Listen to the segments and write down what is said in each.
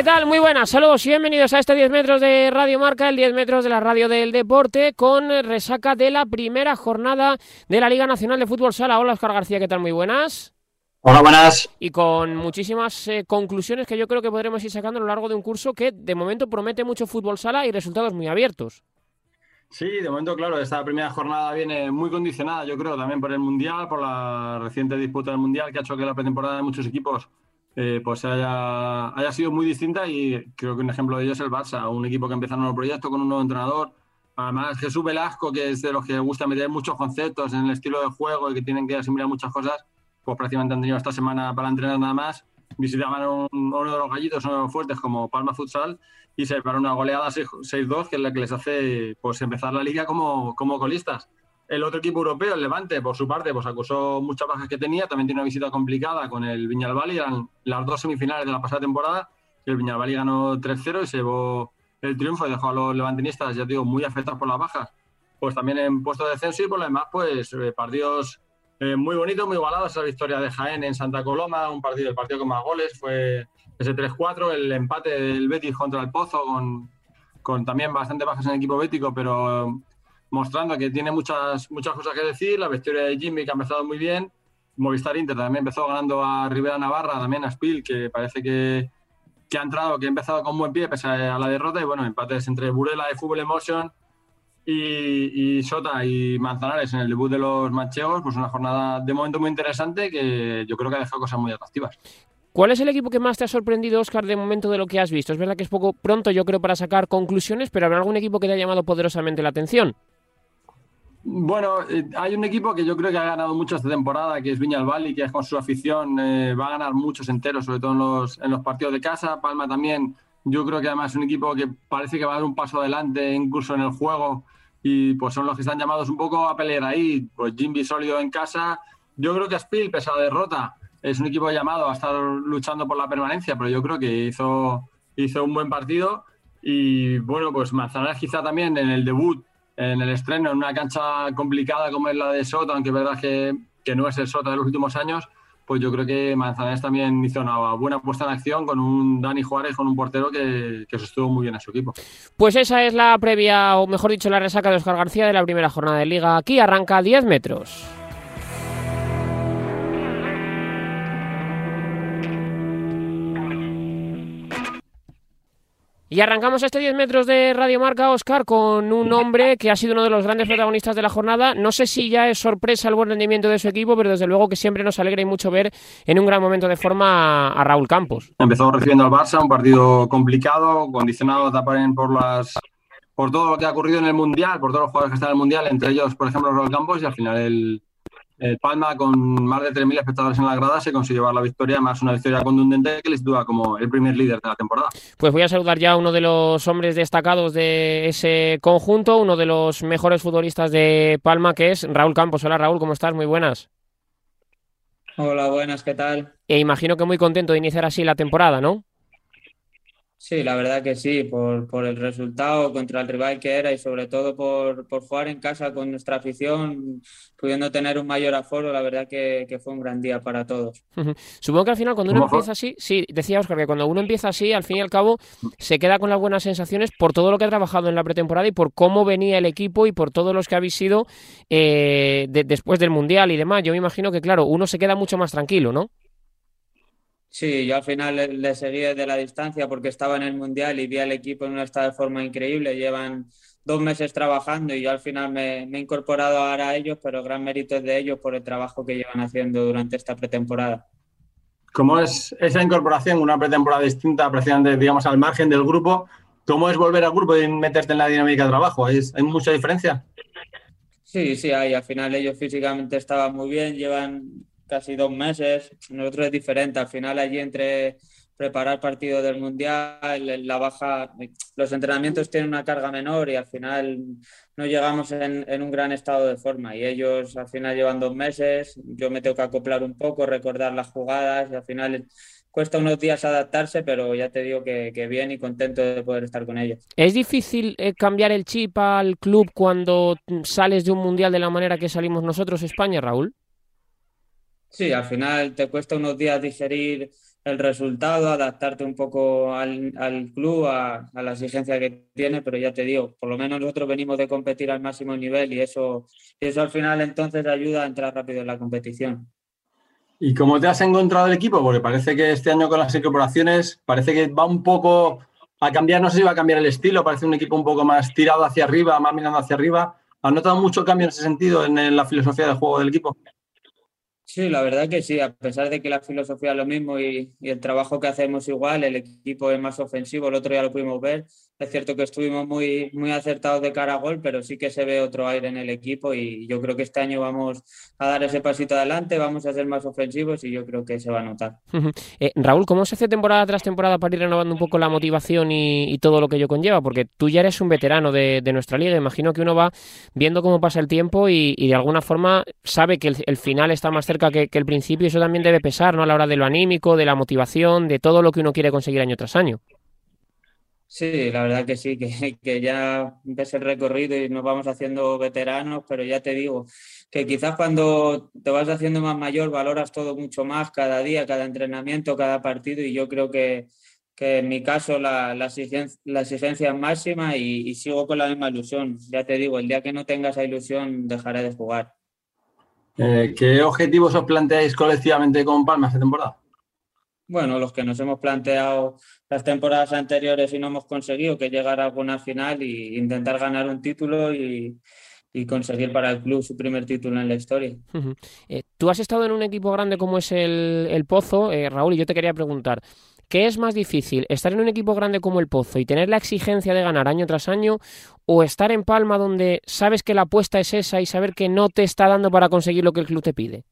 ¿Qué tal? Muy buenas, saludos y bienvenidos a este 10 metros de Radio Marca, el 10 metros de la radio del deporte, con resaca de la primera jornada de la Liga Nacional de Fútbol Sala. Hola, Oscar García, ¿qué tal? Muy buenas. Hola, buenas. Y con muchísimas eh, conclusiones que yo creo que podremos ir sacando a lo largo de un curso que de momento promete mucho fútbol sala y resultados muy abiertos. Sí, de momento, claro, esta primera jornada viene muy condicionada, yo creo, también por el Mundial, por la reciente disputa del Mundial que ha hecho que la pretemporada de muchos equipos eh, pues haya, haya, sido muy distinta y creo que un ejemplo de ello es el Barça, un equipo que empieza un nuevo proyecto con un nuevo entrenador. Además, Jesús Velasco, que es de los que gusta meter muchos conceptos en el estilo de juego y que tienen que asimilar muchas cosas, pues prácticamente han tenido esta semana para entrenar nada más. Visitaban un, uno de los gallitos, uno de los fuertes como Palma Futsal y se para una goleada 6-2 que es la que les hace pues empezar la liga como, como colistas. El otro equipo europeo, el Levante, por su parte, pues acusó muchas bajas que tenía. También tiene una visita complicada con el Viñalbali. Eran las dos semifinales de la pasada temporada. El Viñalbali ganó 3-0 y se llevó el triunfo y dejó a los levantinistas, ya digo, muy afectados por las bajas. Pues también en puesto de descenso y por lo demás, pues eh, partidos eh, muy bonitos, muy igualados. Esa victoria de Jaén en Santa Coloma, un partido, el partido con más goles fue ese 3-4. El empate del Betis contra el Pozo con, con también bastante bajas en el equipo bético, pero mostrando que tiene muchas, muchas cosas que decir. La victoria de Jimmy, que ha empezado muy bien. Movistar Inter también empezó ganando a Rivera Navarra, también a Spiel, que parece que, que, ha entrado, que ha empezado con buen pie pese a la derrota. Y bueno, empates entre Burela de Fútbol Emotion y, y, Sota y Manzanares en el debut de los manchegos. Pues una jornada de momento muy interesante que yo creo que ha dejado cosas muy atractivas. ¿Cuál es el equipo que más te ha sorprendido, Oscar, de momento de lo que has visto? Es verdad que es poco pronto, yo creo, para sacar conclusiones, pero ¿habrá algún equipo que te ha llamado poderosamente la atención? Bueno, eh, hay un equipo que yo creo que ha ganado mucho esta temporada, que es Viñalbal, que con su afición eh, va a ganar muchos enteros, sobre todo en los, en los partidos de casa. Palma también, yo creo que además es un equipo que parece que va a dar un paso adelante incluso en el juego y pues son los que están llamados un poco a pelear ahí. Pues Jimby sólido en casa. Yo creo que Spiel, pese a la derrota, es un equipo llamado a estar luchando por la permanencia, pero yo creo que hizo, hizo un buen partido. Y bueno, pues Manzanares quizá también en el debut en el estreno, en una cancha complicada como es la de Sota, aunque es verdad que, que no es el Sota de los últimos años, pues yo creo que Manzanares también hizo una buena puesta en acción con un Dani Juárez, con un portero que, que sostuvo muy bien a su equipo. Pues esa es la previa, o mejor dicho, la resaca de Oscar García de la primera jornada de Liga. Aquí arranca 10 metros. Y arrancamos este 10 metros de Radio Marca, Oscar, con un hombre que ha sido uno de los grandes protagonistas de la jornada. No sé si ya es sorpresa el buen rendimiento de su equipo, pero desde luego que siempre nos alegra y mucho ver en un gran momento de forma a Raúl Campos. Empezó recibiendo al Barça, un partido complicado, condicionado también por las por todo lo que ha ocurrido en el Mundial, por todos los jugadores que están en el Mundial, entre ellos, por ejemplo, Raúl Campos, y al final el, el Palma, con más de 3.000 espectadores en la grada, se consiguió llevar la victoria, más una victoria contundente que le sitúa como el primer líder de la temporada. Pues voy a saludar ya a uno de los hombres destacados de ese conjunto, uno de los mejores futbolistas de Palma, que es Raúl Campos. Hola Raúl, ¿cómo estás? Muy buenas. Hola, buenas, ¿qué tal? E imagino que muy contento de iniciar así la temporada, ¿no? Sí, la verdad que sí, por, por el resultado contra el rival que era y sobre todo por, por jugar en casa con nuestra afición, pudiendo tener un mayor aforo, la verdad que, que fue un gran día para todos. Supongo que al final cuando uno empieza así, sí, decía Oscar que cuando uno empieza así, al fin y al cabo se queda con las buenas sensaciones por todo lo que ha trabajado en la pretemporada y por cómo venía el equipo y por todos los que habéis sido eh, de, después del Mundial y demás. Yo me imagino que, claro, uno se queda mucho más tranquilo, ¿no? Sí, yo al final le, le, seguí desde la distancia porque estaba en el Mundial y vi al equipo en un estado de forma increíble. Llevan dos meses trabajando y yo al final me, me, he incorporado ahora a ellos, pero gran mérito es de ellos por el trabajo que llevan haciendo durante esta pretemporada. ¿Cómo es esa incorporación, una pretemporada distinta, precisamente, digamos, al margen del grupo? ¿Cómo es volver al grupo y meterte en la dinámica de trabajo? ¿Hay, hay mucha diferencia? Sí, sí, hay. Al final ellos físicamente estaban muy bien, llevan casi dos meses. Nosotros es diferente. Al final allí entre preparar partido del mundial, la baja, los entrenamientos tienen una carga menor y al final no llegamos en, un gran estado de forma. Y ellos al final llevan dos meses. Yo me tengo que acoplar un poco, recordar las jugadas y al final cuesta unos días adaptarse, pero ya te digo que, que, bien y contento de poder estar con ellos. ¿Es difícil eh, cambiar el chip al club cuando sales de un mundial de la manera que salimos nosotros, España, Raúl? Sí, al final te cuesta unos días digerir el resultado, adaptarte un poco al, club, a, la exigencia que tiene, pero ya te digo, por lo menos nosotros venimos de competir al máximo nivel y eso, eso al final entonces ayuda a entrar rápido en la competición. ¿Y cómo te has encontrado el equipo? Porque parece que este año con las incorporaciones parece que va un poco a cambiar, no sé si va a cambiar el estilo, parece un equipo un poco más tirado hacia arriba, más mirando hacia arriba. ¿Has notado mucho cambio en ese sentido en la filosofía de juego del equipo? Sí, la verdad que sí, a pesar de que la filosofía es lo mismo y, el trabajo que hacemos igual, el equipo es más ofensivo, el otro ya lo pudimos ver, es cierto que estuvimos muy, muy acertados de cara a gol, pero sí que se ve otro aire en el equipo y yo creo que este año vamos a dar ese pasito adelante, vamos a ser más ofensivos y yo creo que se va a notar. Eh, Raúl, ¿cómo se hace temporada tras temporada para ir renovando un poco la motivación y, todo lo que ello conlleva? Porque tú ya eres un veterano de, nuestra liga, imagino que uno va viendo cómo pasa el tiempo y, de alguna forma sabe que el, final está más cerca que, que, el principio eso también debe pesar ¿no? a la hora de lo anímico, de la motivación, de todo lo que uno quiere conseguir año tras año. Sí, la verdad que sí, que, que ya empieza el recorrido y nos vamos haciendo veteranos, pero ya te digo que quizás cuando te vas haciendo más mayor valoras todo mucho más cada día, cada entrenamiento, cada partido y yo creo que, en mi caso la, la, exigencia, es máxima y, sigo con la misma ilusión. Ya te digo, el día que no tenga esa ilusión dejaré de jugar. Eh, ¿Qué objetivos os planteáis colectivamente con Palma esta temporada? bueno, los que nos hemos planteado las temporadas anteriores y no hemos conseguido, que llegar a alguna final e intentar ganar un título y, conseguir para el club su primer título en la historia. Eh, tú has estado en un equipo grande como es el, Pozo, eh, Raúl, y yo te quería preguntar, ¿qué es más difícil, estar en un equipo grande como el Pozo y tener la exigencia de ganar año tras año, o estar en Palma donde sabes que la apuesta es esa y saber que no te está dando para conseguir lo que el club te pide?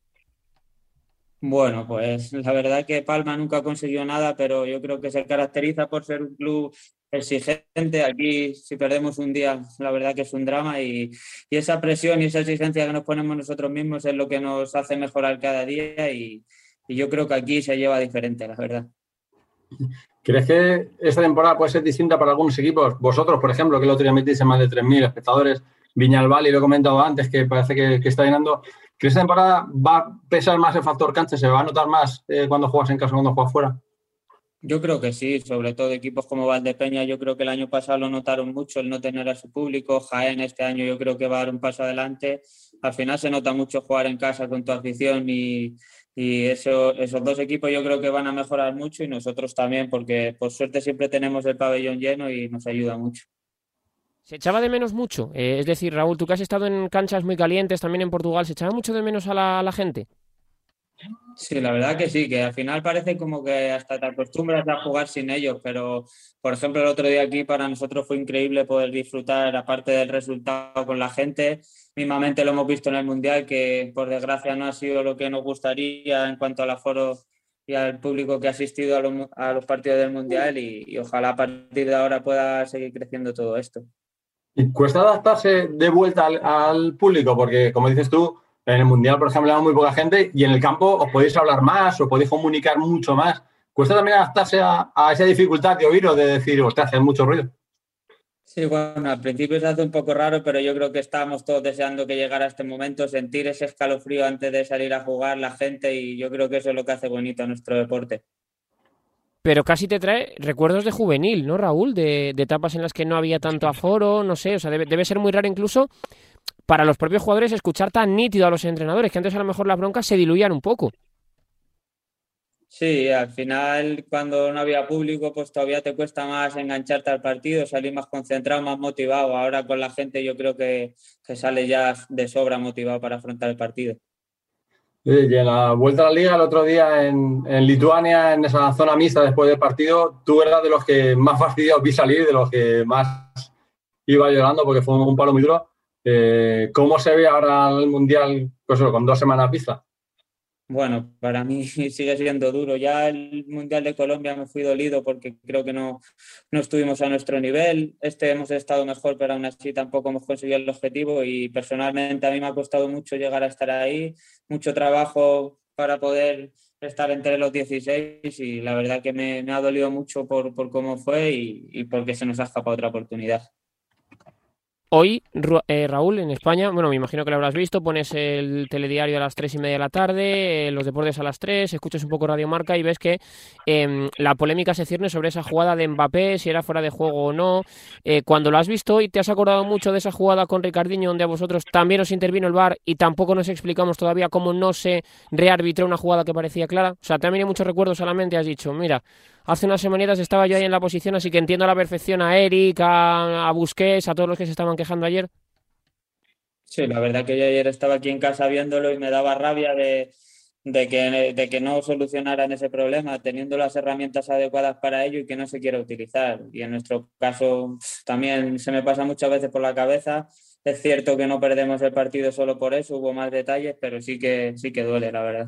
Bueno, pues la verdad que Palma nunca ha conseguido nada, pero yo creo que se caracteriza por ser un club exigente. Aquí, si perdemos un día, la verdad que es un drama y, esa presión y esa exigencia que nos ponemos nosotros mismos es lo que nos hace mejorar cada día y, yo creo que aquí se lleva diferente, la verdad. ¿Crees que esta temporada puede ser distinta para algunos equipos? Vosotros, por ejemplo, que el otro día metiste más de 3.000 espectadores, Viñalbal, y lo he comentado antes, que parece que, está llenando. ¿Que esta temporada va a pesar más el factor cancha? ¿Se va a notar más eh, cuando juegas en casa cuando juegas fuera? Yo creo que sí, sobre todo equipos como Valdepeña, yo creo que el año pasado lo notaron mucho el no tener a su público, Jaén este año yo creo que va a dar un paso adelante, al final se nota mucho jugar en casa con tu afición y, eso, esos dos equipos yo creo que van a mejorar mucho y nosotros también porque por suerte siempre tenemos el pabellón lleno y nos ayuda mucho. ¿Se echaba de menos mucho? Eh, es decir, Raúl, tú que has estado en canchas muy calientes también en Portugal, ¿se echaba mucho de menos a la, gente? Sí, la verdad que sí, que al final parece como que hasta te acostumbras a jugar sin ellos, pero por ejemplo el otro día aquí para nosotros fue increíble poder disfrutar aparte del resultado con la gente. Mismamente lo hemos visto en el Mundial, que por desgracia no ha sido lo que nos gustaría en cuanto al aforo y al público que ha asistido a, los, partidos del Mundial y ojalá a partir de ahora pueda seguir creciendo todo esto. ¿Cuesta adaptarse de vuelta al, público? Porque, como dices tú, en el Mundial, por ejemplo, hay muy poca gente y en el campo os podéis hablar más o podéis comunicar mucho más. ¿Cuesta también adaptarse a, esa dificultad de oír o de decir, usted hace mucho ruido? Sí, bueno, al principio se hace un poco raro, pero yo creo que estábamos todos deseando que llegara este momento, sentir ese escalofrío antes de salir a jugar la gente y yo creo que eso es lo que hace bonito a nuestro deporte pero casi te trae recuerdos de juvenil, ¿no, Raúl? De, etapas en las que no había tanto aforo, no sé, o sea, debe, ser muy raro incluso para los propios jugadores escuchar tan nítido a los entrenadores, que antes a lo mejor las broncas se diluían un poco. Sí, al final cuando no había público, pues todavía te cuesta más engancharte al partido, salir más concentrado, más motivado. Ahora con la gente yo creo que, que sale ya de sobra motivado para afrontar el partido. Y en la vuelta a la liga el otro día en, Lituania, en esa zona mixta después del partido, tú eras de los que más fastidiados vi salir, de los que más iba llorando porque fue un palo muy duro. Eh, ¿Cómo se ve ahora el Mundial pues, con dos semanas pista? Bueno, para mí sigue siendo duro. Ya el Mundial de Colombia me fui dolido porque creo que no, no estuvimos a nuestro nivel. Este hemos estado mejor, pero aún así tampoco hemos conseguido el objetivo y personalmente a mí me ha costado mucho llegar a estar ahí, mucho trabajo para poder estar entre los 16 y la verdad que me, ha dolido mucho por, cómo fue y, y porque se nos ha escapado otra oportunidad. Hoy, eh, Raúl, en España, bueno, me imagino que lo habrás visto, pones el telediario a las tres y media de la tarde, eh, los deportes a las tres, escuchas un poco Radio Marca y ves que em, la polémica se cierne sobre esa jugada de Mbappé, si era fuera de juego o no. Eh, cuando lo has visto y te has acordado mucho de esa jugada con Ricardiño, donde a vosotros también os intervino el VAR y tampoco nos explicamos todavía cómo no se rearbitró una jugada que parecía clara. O sea, también hay muchos recuerdos a la mente, has dicho, mira, hace unas semanitas estaba yo ahí en la posición, así que entiendo a la perfección a Eric, a, a Busquets, a todos los que se estaban quejando ayer. Sí, la verdad que yo ayer estaba aquí en casa viéndolo y me daba rabia de, que, de que no solucionaran ese problema, teniendo las herramientas adecuadas para ello y que no se quiera utilizar. Y en nuestro caso también se me pasa muchas veces por la cabeza. Es cierto que no perdemos el partido solo por eso, hubo más detalles, pero sí que, sí que duele, la verdad.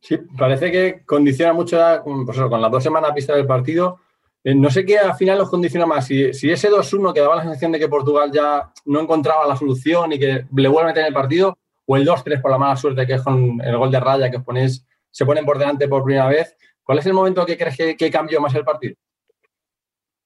Sí, parece que condiciona mucho pues con las dos semanas pista del partido. Eh, no sé qué al final los condiciona más. Si, ese 2-1 que daba la sensación de que Portugal ya no encontraba la solución y que le vuelve a meter en el partido, o el 2-3 por la mala suerte que es con el gol de raya que os ponéis, se ponen por delante por primera vez. ¿Cuál es el momento que crees que, cambió más el partido?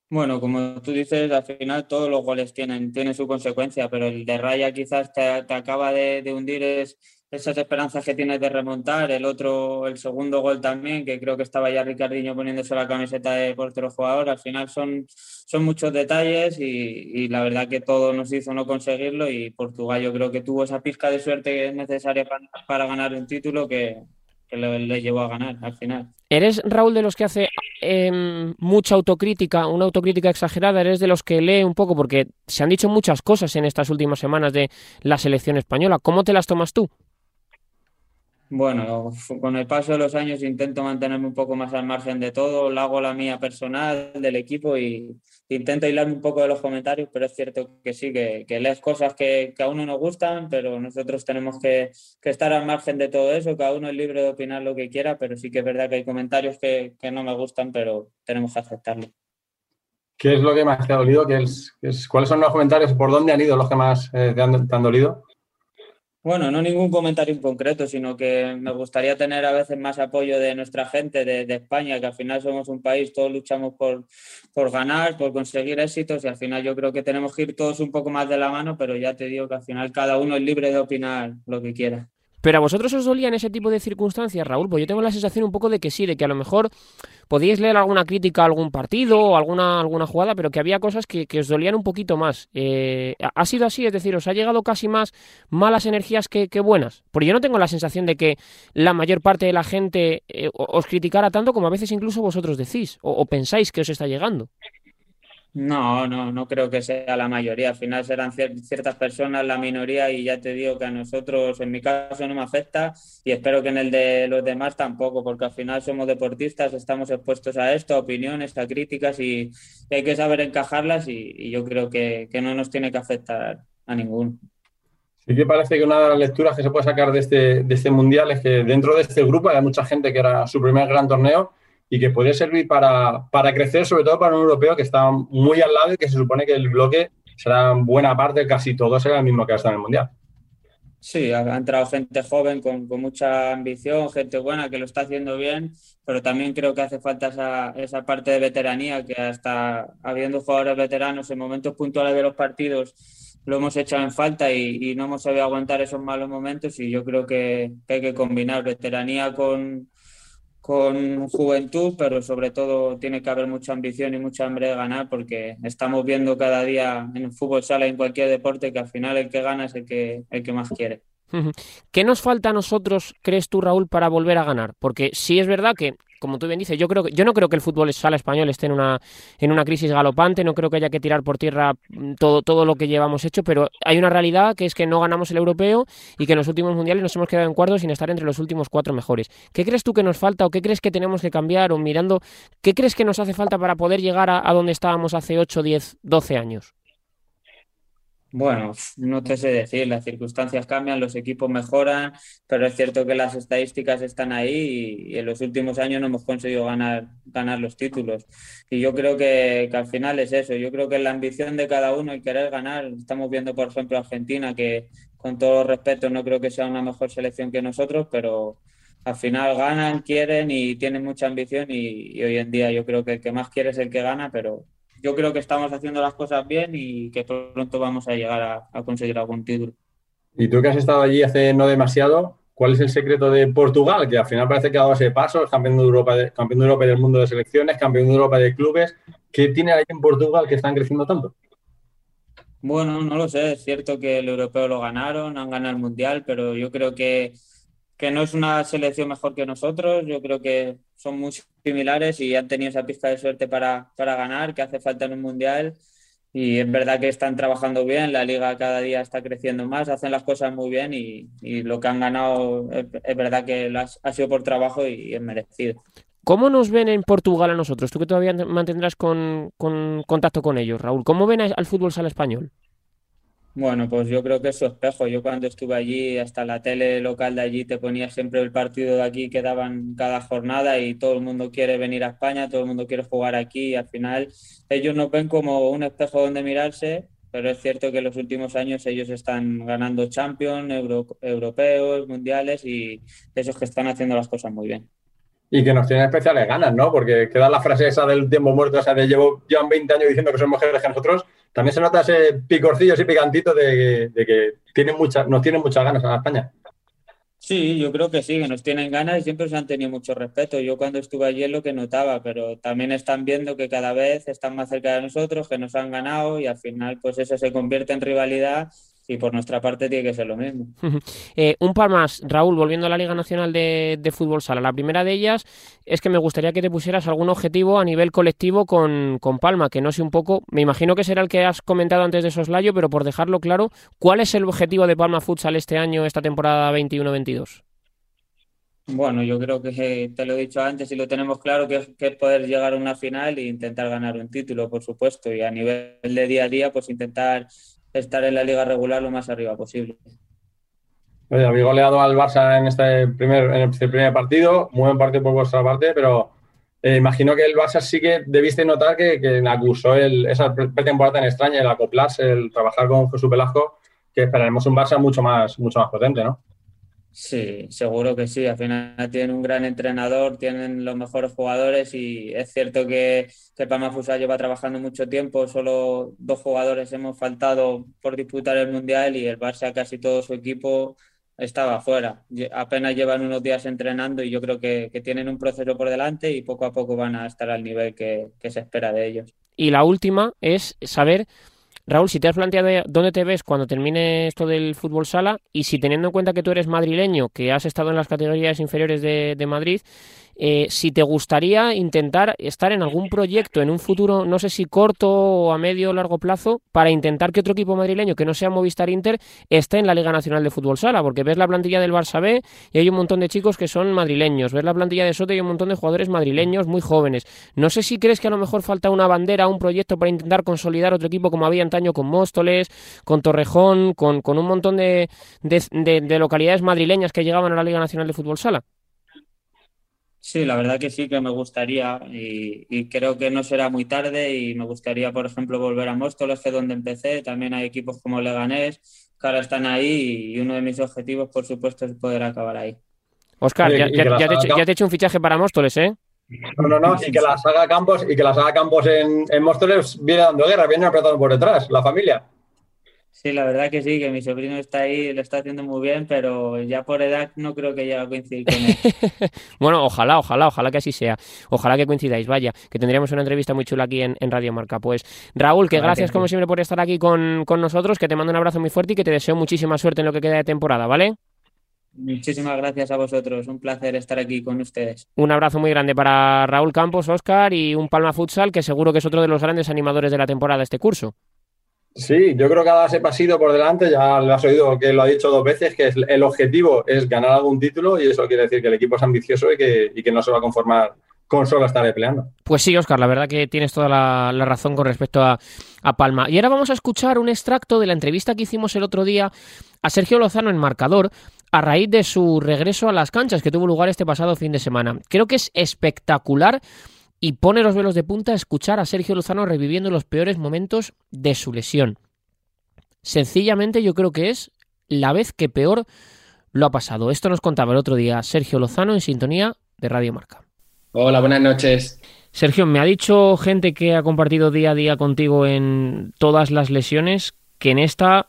Bueno, como tú dices, al final todos los goles tienen, tienen su consecuencia, pero el de raya quizás te, acaba de, de hundir es esas esperanzas que tienes de remontar. El otro, el segundo gol también, que creo que estaba ya Ricardinho poniéndose la camiseta de portero jugador. Al final son, son muchos detalles y, la verdad que todo nos hizo no conseguirlo y Portugal yo creo que tuvo esa pizca de suerte necesaria para, ganar un título que, le, llevó a ganar al final. ¿Eres, Raúl, de los que hace em, mucha autocrítica, una autocrítica exagerada? ¿Eres de los que lee un poco? Porque se han dicho muchas cosas en estas últimas semanas de la selección española. ¿Cómo te las tomas tú? Bueno, con el paso de los años intento mantenerme un poco más al margen de todo, lo hago la mía personal del equipo y intento aislarme un poco de los comentarios, pero es cierto que sí, que, lees cosas que, a uno nos gustan, pero nosotros tenemos que, estar al margen de todo eso, cada uno es libre de opinar lo que quiera, pero sí que es verdad que hay comentarios que, no me gustan, pero tenemos que aceptarlo. ¿Qué es lo que más te ha dolido? ¿Cuáles son los comentarios? ¿Por dónde han ido los que más eh, te han dolido? Bueno, no ningún comentario en concreto, sino que me gustaría tener a veces más apoyo de nuestra gente de, España, que al final somos un país, todos luchamos por, por, ganar, por conseguir éxitos y al final yo creo que tenemos que ir todos un poco más de la mano, pero ya te digo que al final cada uno es libre de opinar lo que quiera. Pero a vosotros os dolían ese tipo de circunstancias, Raúl, pues yo tengo la sensación un poco de que sí, de que a lo mejor podíais leer alguna crítica a algún partido o alguna, alguna jugada, pero que había cosas que, os dolían un poquito más. Eh, ¿Ha sido así? Es decir, ¿os ha llegado casi más malas energías que, buenas? Porque yo no tengo la sensación de que la mayor parte de la gente eh, os criticara tanto como a veces incluso vosotros decís o pensáis que os está llegando. No, no, no creo que sea la mayoría. Al final serán ciertas personas la minoría y ya te digo que a nosotros, en mi caso, no me afecta y espero que en el de los demás tampoco, porque al final somos deportistas, estamos expuestos a esto, a opiniones, a críticas y, hay que saber encajarlas y, yo creo que, no nos tiene que afectar a ninguno. Sí que parece que una de las lecturas que se puede sacar de este, de este mundial es que dentro de este grupo hay mucha gente que era su primer gran torneo y que podría servir para, crecer, sobre todo para un europeo que está muy al lado y que se supone que el bloque será buena parte, casi todo será el mismo que hasta en el Mundial. Sí, ha entrado gente joven con, mucha ambición, gente buena que lo está haciendo bien, pero también creo que hace falta esa, esa parte de veteranía, que hasta habiendo jugadores veteranos en momentos puntuales de los partidos lo hemos echado en falta y, no hemos sabido aguantar esos malos momentos y yo creo que hay que combinar veteranía con, con juventud, pero sobre todo tiene que haber mucha ambición y mucha hambre de ganar porque estamos viendo cada día en el fútbol sala, en cualquier deporte, que al final el que gana es el que, el que más quiere. ¿Qué nos falta a nosotros, crees tú, Raúl, para volver a ganar? Porque sí es verdad que como tú bien dices, yo creo yo no creo que el fútbol sala español esté en una en una crisis galopante, no creo que haya que tirar por tierra mm, todo todo lo que llevamos hecho, pero hay una realidad que es que no ganamos el europeo y que en los últimos mundiales nos hemos quedado en cuartos sin estar entre los últimos cuatro mejores. ¿Qué crees tú que nos falta o qué crees que tenemos que cambiar o mirando qué crees que nos hace falta para poder llegar a, a donde estábamos hace 8, 10, 12 años? Bueno, no te sé decir, las circunstancias cambian, los equipos mejoran, pero es cierto que las estadísticas están ahí y, en los últimos años no hemos conseguido ganar, ganar los títulos. Y yo creo que, al final es eso, yo creo que la ambición de cada uno y querer ganar, estamos viendo por ejemplo Argentina, que con todo respeto no creo que sea una mejor selección que nosotros, pero al final ganan, quieren y tienen mucha ambición y, y hoy en día yo creo que el que más quiere es el que gana, pero yo creo que estamos haciendo las cosas bien y que pronto vamos a llegar a, conseguir algún título. Y tú que has estado allí hace no demasiado, ¿cuál es el secreto de Portugal? Que al final parece que ha dado ese paso, es campeón de Europa, campeón de Europa del mundo de selecciones, campeón de Europa de clubes. ¿Qué tiene ahí en Portugal que están creciendo tanto? Bueno, no lo sé, es cierto que el europeo lo ganaron, han ganado el mundial, pero yo creo que que no es una selección mejor que nosotros, yo creo que son muy similares y han tenido esa pista de suerte para, para ganar, que hace falta en un mundial. Y es verdad que están trabajando bien, la liga cada día está creciendo más, hacen las cosas muy bien y, y lo que han ganado es, verdad que ha sido por trabajo y es merecido. ¿Cómo nos ven en Portugal a nosotros? Tú que todavía mantendrás con, con contacto con ellos, Raúl. ¿Cómo ven al fútbol sala español? Bueno, pues yo creo que es su espejo. Yo cuando estuve allí, hasta la tele local de allí, te ponía siempre el partido de aquí que daban cada jornada y todo el mundo quiere venir a España, todo el mundo quiere jugar aquí y al final ellos nos ven como un espejo donde mirarse, pero es cierto que en los últimos años ellos están ganando Champions, europeos, mundiales y esos que están haciendo las cosas muy bien y que nos tienen especiales ganas, ¿no? Porque queda la frase esa del tiempo muerto, o sea, de llevo, llevan 20 años diciendo que son mejores que nosotros, también se nota ese picorcillo, ese picantito de, que tienen mucha, nos tienen muchas ganas a España. Sí, yo creo que sí, que nos tienen ganas y siempre se han tenido mucho respeto. Yo cuando estuve allí es lo que notaba, pero también están viendo que cada vez están más cerca de nosotros, que nos han ganado y al final pues eso se convierte en rivalidad y por nuestra parte tiene que ser lo mismo. Eh, un par más, Raúl, volviendo a la Liga Nacional de, Fútbol Sala. La primera de ellas es que me gustaría que te pusieras algún objetivo a nivel colectivo con, Palma, que no sé un poco, me imagino que será el que has comentado antes de Soslayo, pero por dejarlo claro, ¿cuál es el objetivo de Palma Futsal este año, esta temporada 21-22? Bueno, yo creo que te lo he dicho antes y lo tenemos claro, que es, que es poder llegar a una final e intentar ganar un título, por supuesto, y a nivel de día a día, pues intentar estar en la liga regular lo más arriba posible. Oye, habéis goleado al Barça en este primer, en este primer partido, muy buen partido por vuestra parte, pero eh, imagino que el Barça sí que debiste notar que, que acusó el, esa pretemporada tan extraña, el acoplarse, el trabajar con Jesús Velasco, que esperaremos un Barça mucho más, mucho más potente, ¿no? Sí, seguro que sí. Al final tienen un gran entrenador, tienen los mejores jugadores y es cierto que, que Palma Futsal lleva trabajando mucho tiempo. Solo dos jugadores hemos faltado por disputar el Mundial y el Barça, casi todo su equipo, estaba fuera. Apenas llevan unos días entrenando y yo creo que, tienen un proceso por delante y poco a poco van a estar al nivel que se espera de ellos. Y la última es saber Raúl, si te has planteado dónde te ves cuando termine esto del fútbol sala y si teniendo en cuenta que tú eres madrileño, que has estado en las categorías inferiores de, de Madrid, eh, si te gustaría intentar estar en algún proyecto en un futuro, no sé si corto o a medio o largo plazo, para intentar que otro equipo madrileño que no sea Movistar Inter esté en la Liga Nacional de Fútbol Sala, porque ves la plantilla del Barça B y hay un montón de chicos que son madrileños, ves la plantilla de Soto y un montón de jugadores madrileños muy jóvenes. No sé si crees que a lo mejor falta una bandera, un proyecto para intentar consolidar otro equipo como había antaño con Móstoles, con Torrejón, con, con un montón de, de localidades madrileñas que llegaban a la Liga Nacional de Fútbol Sala. Sí, la verdad que sí que me gustaría y, creo que no será muy tarde y me gustaría, por ejemplo, volver a Móstoles, que es donde empecé. También hay equipos como Leganés que ahora están ahí y uno de mis objetivos, por supuesto, es poder acabar ahí. Oscar, ya, te he hecho un fichaje para Móstoles, ¿eh? No, no, no, y que la saga Campos, y que la saga Campos en, en Móstoles viene dando guerra, viene apretando por detrás, la familia. Sí, la verdad que sí, que mi sobrino está ahí, lo está haciendo muy bien, pero ya por edad no creo que llegue a coincidir con él. bueno, ojalá, ojalá, ojalá que así sea. Ojalá que coincidáis, vaya, que tendríamos una entrevista muy chula aquí en, Radio Marca. Pues Raúl, que gracias como siempre por estar aquí con, con nosotros, que te mando un abrazo muy fuerte y que te deseo muchísima suerte en lo que queda de temporada, ¿vale? Muchísimas gracias a vosotros, un placer estar aquí con ustedes. Un abrazo muy grande para Raúl Campos, Oscar y un Palma Futsal, que seguro que es otro de los grandes animadores de la temporada este curso. Sí, yo creo que ha dado ese pasito por delante, ya lo has oído que lo ha dicho dos veces, que el objetivo es ganar algún título y eso quiere decir que el equipo es ambicioso y que, no se va a conformar con solo estar peleando. Pues sí, Oscar, la verdad que tienes toda la, razón con respecto a, Palma. Y ahora vamos a escuchar un extracto de la entrevista que hicimos el otro día a Sergio Lozano en Marcador a raíz de su regreso a las canchas que tuvo lugar este pasado fin de semana. Creo que es espectacular y pone los velos de punta a escuchar a Sergio Lozano reviviendo los peores momentos de su lesión. Sencillamente yo creo que es la vez que peor lo ha pasado. Esto nos contaba el otro día Sergio Lozano en sintonía de Radio Marca. Hola, buenas noches. Sergio, me ha dicho gente que ha compartido día a día contigo en todas las lesiones que en esta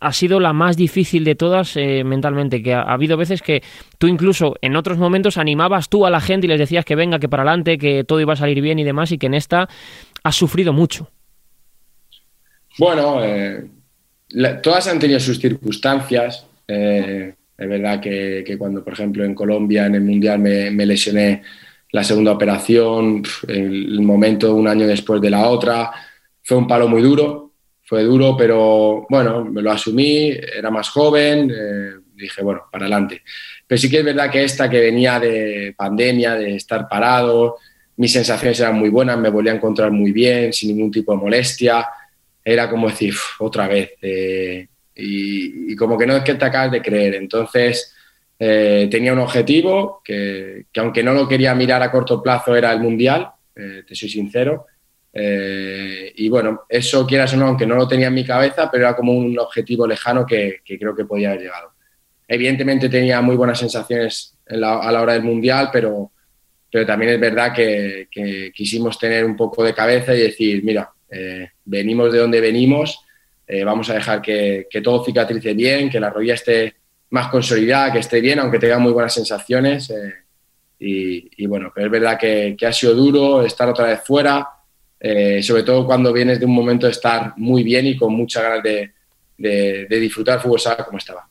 ha sido la más difícil de todas eh, mentalmente, que ha, habido veces que tú incluso en otros momentos animabas tú a la gente y les decías que venga, que para adelante, que todo iba a salir bien y demás, y que en esta has sufrido mucho. Bueno, eh, todas han tenido sus circunstancias. Eh, es verdad que, cuando, por ejemplo, en Colombia, en el Mundial, me, lesioné la segunda operación, el momento un año después de la otra, fue un palo muy duro, fue duro, pero bueno, me lo asumí, era más joven, eh, dije, bueno, para adelante. Pero sí que es verdad que esta que venía de pandemia, de estar parado, mis sensaciones eran muy buenas, me volví a encontrar muy bien, sin ningún tipo de molestia, era como decir, otra vez. Eh, y, como que no es que te acabas de creer. Entonces, eh, tenía un objetivo que, aunque no lo quería mirar a corto plazo, era el Mundial, te soy sincero. Y bueno, eso quieras o no, aunque no lo tenía en mi cabeza, pero era como un objetivo lejano que, creo que podía haber llegado. Evidentemente tenía muy buenas sensaciones a la hora del Mundial, pero, pero también es verdad que, que quisimos tener un poco de cabeza y decir, mira, eh, venimos de donde venimos, eh, vamos a dejar que, todo cicatrice bien, que la rodilla esté más consolidada, que esté bien, aunque tenga muy buenas sensaciones. Eh, y, bueno, pero es verdad que, ha sido duro estar otra vez fuera, sobre todo cuando vienes de un momento de estar muy bien y con mucha ganas de, disfrutar fútbol sala como estaba.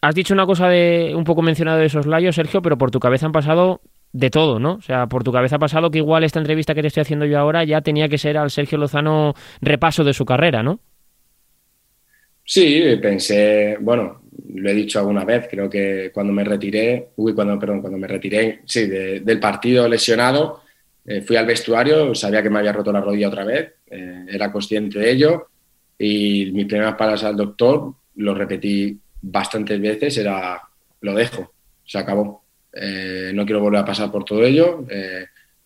has dicho una cosa de un poco mencionado de esos layos, Sergio, pero por tu cabeza han pasado de todo, ¿no? O sea, por tu cabeza ha pasado que igual esta entrevista que te estoy haciendo yo ahora ya tenía que ser al Sergio Lozano repaso de su carrera, ¿no? Sí, pensé, bueno, lo he dicho alguna vez, creo que cuando me retiré, uy, cuando, perdón, cuando me retiré, sí, del partido lesionado, eh, fui al vestuario, sabía que me había roto la rodilla otra vez, eh, era consciente de ello y mis primeras palabras al doctor, lo repetí bastantes veces, era, lo dejo, se acabó eh, no quiero volver a pasar por todo ello,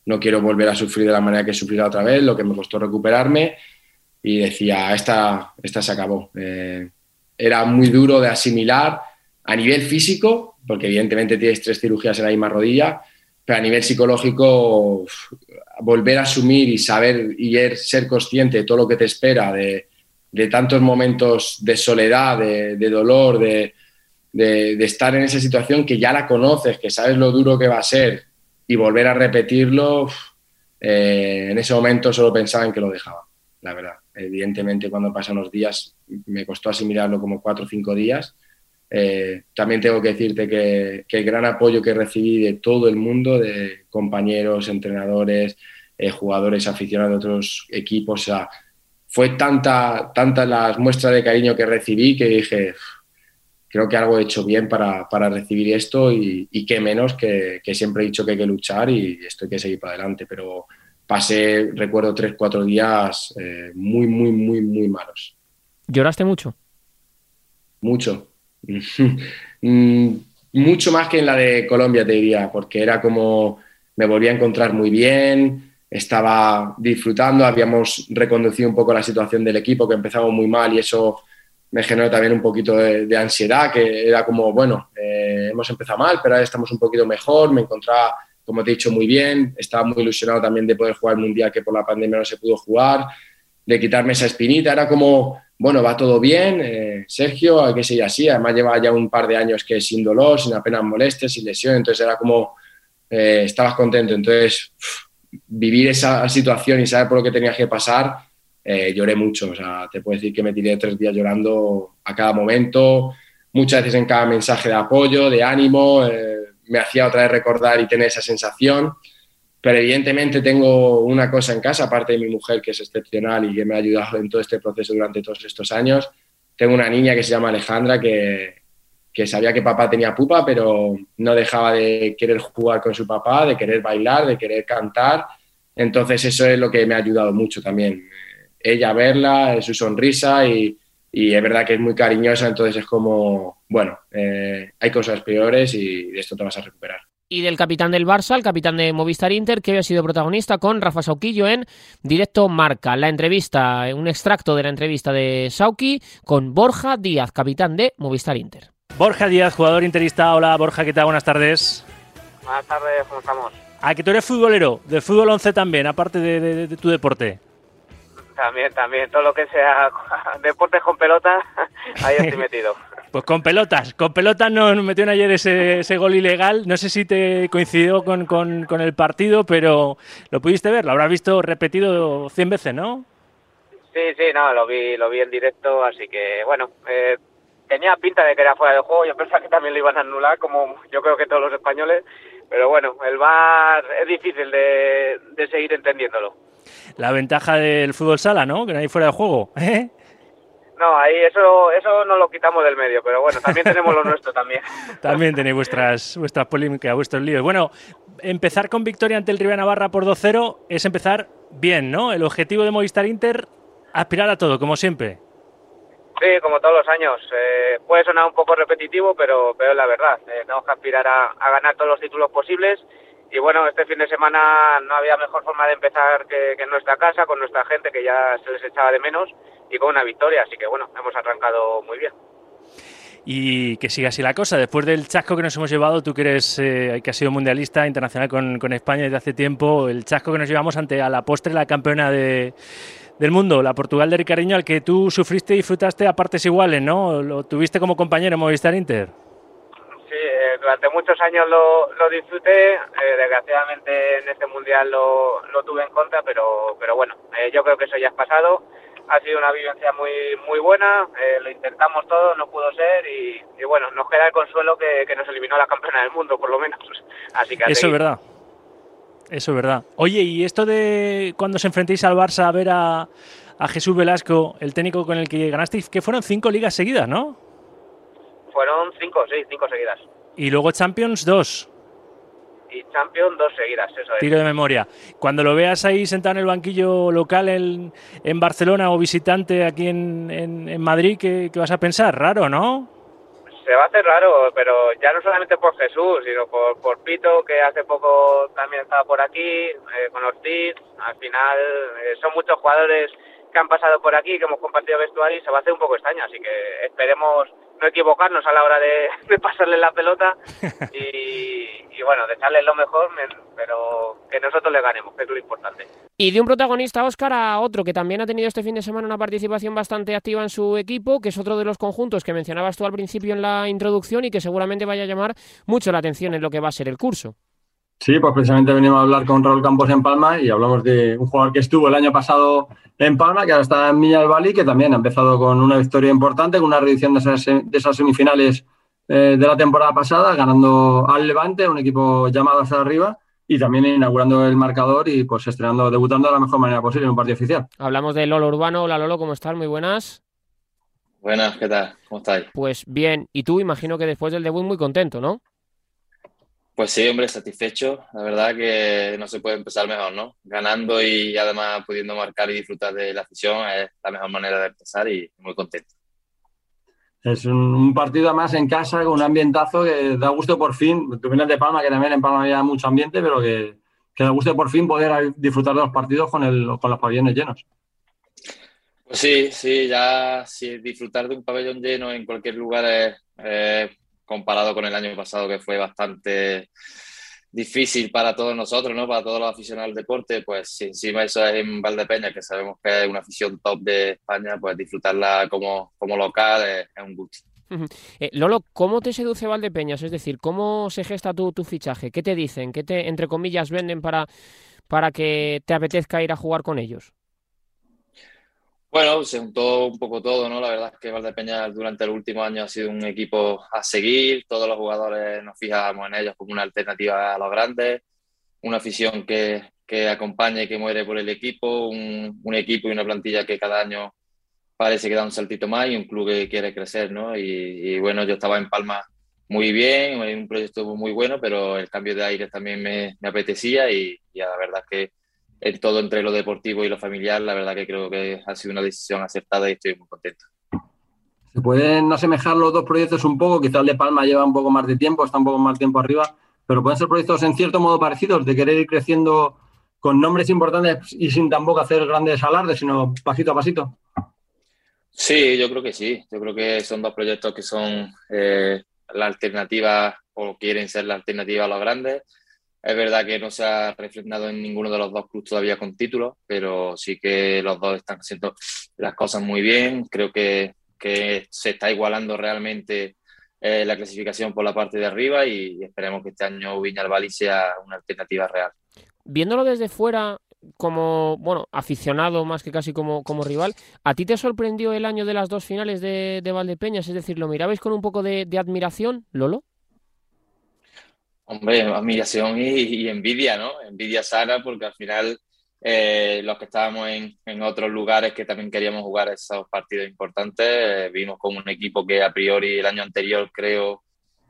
no quiero volver a sufrir de la manera que he sufrido otra vez, lo que me costó recuperarme y decía, esta, esta se acabó. Era muy duro de asimilar a nivel físico, porque evidentemente tienes tres cirugías en la misma rodilla, pero a nivel psicológico, volver a asumir y saber y er, ser consciente de todo lo que te espera, de, tantos momentos de soledad, de dolor, de, estar en esa situación que ya la conoces, que sabes lo duro que va a ser y volver a repetirlo, eh, en ese momento solo pensaba en que lo dejaba, la verdad. Evidentemente cuando pasan los días me costó asimilarlo como cuatro o cinco días. Eh, también tengo que decirte que, el gran apoyo que recibí de todo el mundo, de compañeros, entrenadores, eh, jugadores aficionados de otros equipos, fue tanta, tanta las muestras de cariño que recibí que dije, creo que algo he hecho bien para, recibir esto y, qué menos que, siempre he dicho que hay que luchar y esto hay que seguir para adelante. Pero pasé, recuerdo, tres, cuatro días eh, muy, muy, muy, muy malos. ¿Lloraste mucho? Mucho. Mm, mucho más que en la de Colombia, te diría, porque era como me volví a encontrar muy bien, estaba disfrutando, habíamos reconducido un poco la situación del equipo, que empezaba muy mal y eso me generó también un poquito de, ansiedad, que era como, bueno, eh, hemos empezado mal, pero ahora estamos un poquito mejor, me encontraba, como te he dicho, muy bien, estaba muy ilusionado también de poder jugar el Mundial que por la pandemia no se pudo jugar, de quitarme esa espinita, era como, bueno, va todo bien, eh, Sergio, hay que seguir así, además lleva ya un par de años que sin dolor, sin apenas molestias, sin lesión, entonces era como, eh, estabas contento, entonces vivir esa situación y saber por lo que tenías que pasar, eh, lloré mucho. O sea, te puedo decir que me tiré tres días llorando a cada momento, muchas veces en cada mensaje de apoyo, de ánimo. Eh, me hacía otra vez recordar y tener esa sensación. Pero evidentemente tengo una cosa en casa, aparte de mi mujer, que es excepcional y que me ha ayudado en todo este proceso durante todos estos años. Tengo una niña que se llama Alejandra, que, que sabía que papá tenía pupa, pero no dejaba de querer jugar con su papá, de querer bailar, de querer cantar. Entonces eso es lo que me ha ayudado mucho también ella verla, su sonrisa y, es verdad que es muy cariñosa, entonces es como, bueno, eh, hay cosas peores y de esto te vas a recuperar. Y del capitán del Barça, el capitán de Movistar Inter, que había sido protagonista con Rafa Sauquillo en Directo Marca. La entrevista, un extracto de la entrevista de Sauqui con Borja Díaz, capitán de Movistar Inter. Borja Díaz, jugador interista. Hola Borja, ¿qué tal? Buenas tardes. Buenas tardes, ¿cómo estamos? Ah, que tú eres futbolero, de fútbol 11 también, aparte de, tu deporte. También, también, todo lo que sea deportes con pelota, ahí estoy metido. Pues con pelotas, con pelotas nos metieron ayer ese, ese gol ilegal. No sé si te coincidió con, con, el partido, pero lo pudiste ver, lo habrás visto repetido 100 veces, ¿no? Sí, sí, no, lo vi, lo vi en directo, así que bueno, eh, tenía pinta de que era fuera de juego. Yo pensaba que también lo iban a anular, como yo creo que todos los españoles. Pero bueno, el VAR es difícil de, seguir entendiéndolo. La ventaja del fútbol sala, ¿no? Que no hay fuera de juego. ¿eh? No, ahí eso, eso no lo quitamos del medio, pero bueno, también tenemos lo nuestro también. también tenéis vuestras, vuestras polémicas, vuestros líos. Bueno, empezar con victoria ante el Rivera Navarra por 2-0 es empezar bien, ¿no? El objetivo de Movistar Inter, aspirar a todo, como siempre. Sí, como todos los años. Eh, puede sonar un poco repetitivo, pero, pero es la verdad. Eh, tenemos que aspirar a, ganar todos los títulos posibles. Y bueno, este fin de semana no había mejor forma de empezar que, en nuestra casa, con nuestra gente, que ya se les echaba de menos, y con una victoria. Así que bueno, hemos arrancado muy bien. Y que siga así la cosa. Después del chasco que nos hemos llevado, tú que eres, eh, que has sido mundialista internacional con, España desde hace tiempo, el chasco que nos llevamos ante a la postre la campeona de del mundo, la Portugal de Ricariño, al que tú sufriste y disfrutaste a partes iguales, ¿no? Lo tuviste como compañero en Movistar Inter. Eh, durante muchos años lo, lo disfruté, eh, desgraciadamente en este mundial lo, lo, tuve en contra, pero, pero bueno, eh, yo creo que eso ya es pasado. Ha sido una vivencia muy muy buena, lo intentamos todo, no pudo ser y, bueno, nos queda el consuelo que, que, nos eliminó la campeona del mundo, por lo menos. Así que Eso es verdad. Eso es verdad. Oye, y esto de cuando os enfrentéis al Barça a ver a, Jesús Velasco, el técnico con el que ganasteis, que fueron cinco ligas seguidas, ¿no? Fueron cinco, sí, cinco seguidas. Y luego Champions, dos. Y Champions, dos seguidas, eso es. Tiro de memoria. Cuando lo veas ahí sentado en el banquillo local en, en Barcelona o visitante aquí en, en, Madrid, ¿qué, ¿qué vas a pensar? Raro, ¿no? se va a hacer raro, pero ya no solamente por Jesús, sino por, por Pito, que hace poco también estaba por aquí, eh, con Ortiz. Al final eh, son muchos jugadores que han pasado por aquí, que hemos compartido vestuario se va a hacer un poco extraño. Así que esperemos no equivocarnos a la hora de, pasarle la pelota y, bueno, de lo mejor, pero que nosotros le ganemos, que es lo importante. Y de un protagonista, Óscar, a otro que también ha tenido este fin de semana una participación bastante activa en su equipo, que es otro de los conjuntos que mencionabas tú al principio en la introducción y que seguramente vaya a llamar mucho la atención en lo que va a ser el curso. Sí, pues precisamente venimos a hablar con Raúl Campos en Palma y hablamos de un jugador que estuvo el año pasado en Palma, que ahora está en Miña del Valle, que también ha empezado con una victoria importante, con una reedición de esas, de esas semifinales eh, de la temporada pasada, ganando al Levante, un equipo llamado hasta arriba, y también inaugurando el marcador y pues estrenando, debutando de la mejor manera posible en un partido oficial. Hablamos de Lolo Urbano. Hola Lolo, ¿cómo estás? Muy buenas. Buenas, ¿qué tal? ¿Cómo estáis? Pues bien, y tú imagino que después del debut muy contento, ¿no? Pues sí, hombre, satisfecho. La verdad que no se puede empezar mejor, ¿no? Ganando y además pudiendo marcar y disfrutar de la afición es la mejor manera de empezar y muy contento. Es un partido más en casa con un ambientazo que da gusto por fin. Tú vienes de Palma, que también en Palma había mucho ambiente, pero que, da gusto por fin poder disfrutar de los partidos con, el, con los pabellones llenos. Pues sí, sí, ya sí, disfrutar de un pabellón lleno en cualquier lugar es comparado con el año pasado que fue bastante difícil para todos nosotros, ¿no? Para todos los aficionados al deporte, pues si encima eso es en Valdepeña, que sabemos que es una afición top de España, pues disfrutarla como, como local es, un gusto. Eh, Lolo, ¿cómo te seduce Valdepeñas? Es decir, ¿cómo se gesta tu, tu fichaje? ¿Qué te dicen? ¿Qué te, entre comillas, venden para, para que te apetezca ir a jugar con ellos? Bueno, se juntó un poco todo, ¿no? La verdad es que Valdepeña durante el último año ha sido un equipo a seguir, todos los jugadores nos fijamos en ellos como una alternativa a los grandes, una afición que, que acompaña y que muere por el equipo, un, equipo y una plantilla que cada año parece que da un saltito más y un club que quiere crecer, ¿no? Y, bueno, yo estaba en Palma muy bien, un proyecto muy bueno, pero el cambio de aire también me, apetecía y, y la verdad es que en todo entre lo deportivo y lo familiar, la verdad que creo que ha sido una decisión acertada y estoy muy contento. ¿Se pueden asemejar los dos proyectos un poco? Quizás el de Palma lleva un poco más de tiempo, está un poco más tiempo arriba, pero pueden ser proyectos en cierto modo parecidos, de querer ir creciendo con nombres importantes y sin tampoco hacer grandes alardes, sino pasito a pasito. Sí, yo creo que sí. Yo creo que son dos proyectos que son eh, la alternativa o quieren ser la alternativa a los grandes Es verdad que no se ha refrendado en ninguno de los dos clubes todavía con títulos, pero sí que los dos están haciendo las cosas muy bien. Creo que, se está igualando realmente eh, la clasificación por la parte de arriba y, esperemos que este año Viñalbali sea una alternativa real. Viéndolo desde fuera, como bueno aficionado más que casi como, como rival, ¿a ti te sorprendió el año de las dos finales de, de Valdepeñas? Es decir, ¿lo mirabais con un poco de, de admiración, Lolo? Hombre, admiración y, envidia, ¿no? Envidia sana porque al final eh, los que estábamos en, en, otros lugares que también queríamos jugar esos partidos importantes, eh, vimos como un equipo que a priori el año anterior creo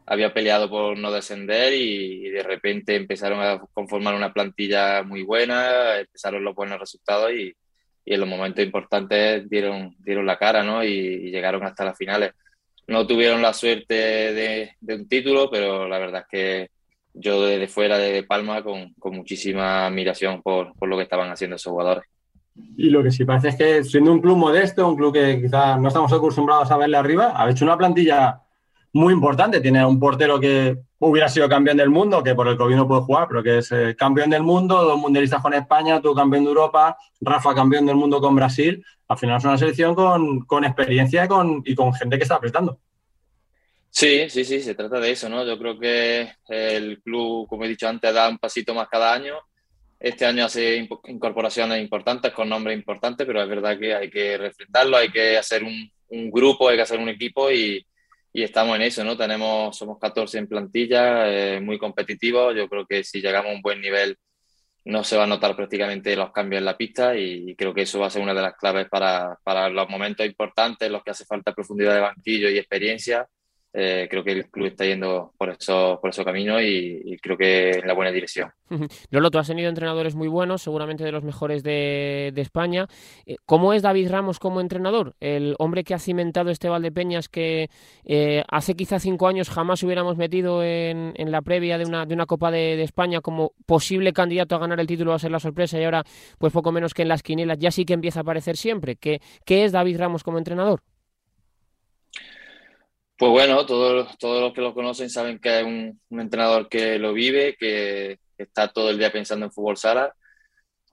había peleado por no descender y, de repente empezaron a conformar una plantilla muy buena, empezaron los buenos resultados y, y en los momentos importantes dieron, dieron la cara, ¿no? Y, llegaron hasta las finales. No tuvieron la suerte de, de un título, pero la verdad es que yo desde fuera de Palma con, con muchísima admiración por, por, lo que estaban haciendo esos jugadores. Y lo que sí parece es que siendo un club modesto, un club que quizás no estamos acostumbrados a verle arriba, ha hecho una plantilla muy importante. Tiene un portero que hubiera sido campeón del mundo, que por el COVID no puede jugar, pero que es eh, campeón del mundo, dos mundialistas con España, tú campeón de Europa, Rafa campeón del mundo con Brasil. Al final es una selección con, con experiencia y con, y con gente que está prestando. Sí, sí, sí, se trata de eso, ¿no? Yo creo que el club, como he dicho antes, da un pasito más cada año. Este año hace incorporaciones importantes con nombres importantes, pero es verdad que hay que refrendarlo, hay que hacer un, un grupo, hay que hacer un equipo y, y, estamos en eso, ¿no? Tenemos, somos 14 en plantilla, eh, muy competitivos. Yo creo que si llegamos a un buen nivel no se va a notar prácticamente los cambios en la pista y creo que eso va a ser una de las claves para, para los momentos importantes, los que hace falta profundidad de banquillo y experiencia eh, creo que el club está yendo por eso, por ese camino y, creo que en la buena dirección. Lolo, tú has tenido entrenadores muy buenos, seguramente de los mejores de, España. Eh, ¿Cómo es David Ramos como entrenador? El hombre que ha cimentado este Valdepeñas que eh, hace quizá cinco años jamás hubiéramos metido en, la previa de una, de una Copa de, España como posible candidato a ganar el título va a ser la sorpresa y ahora pues poco menos que en las quinielas ya sí que empieza a aparecer siempre. ¿Qué, qué es David Ramos como entrenador? Pues bueno, todos, los que lo conocen saben que es un, entrenador que lo vive, que está todo el día pensando en fútbol sala,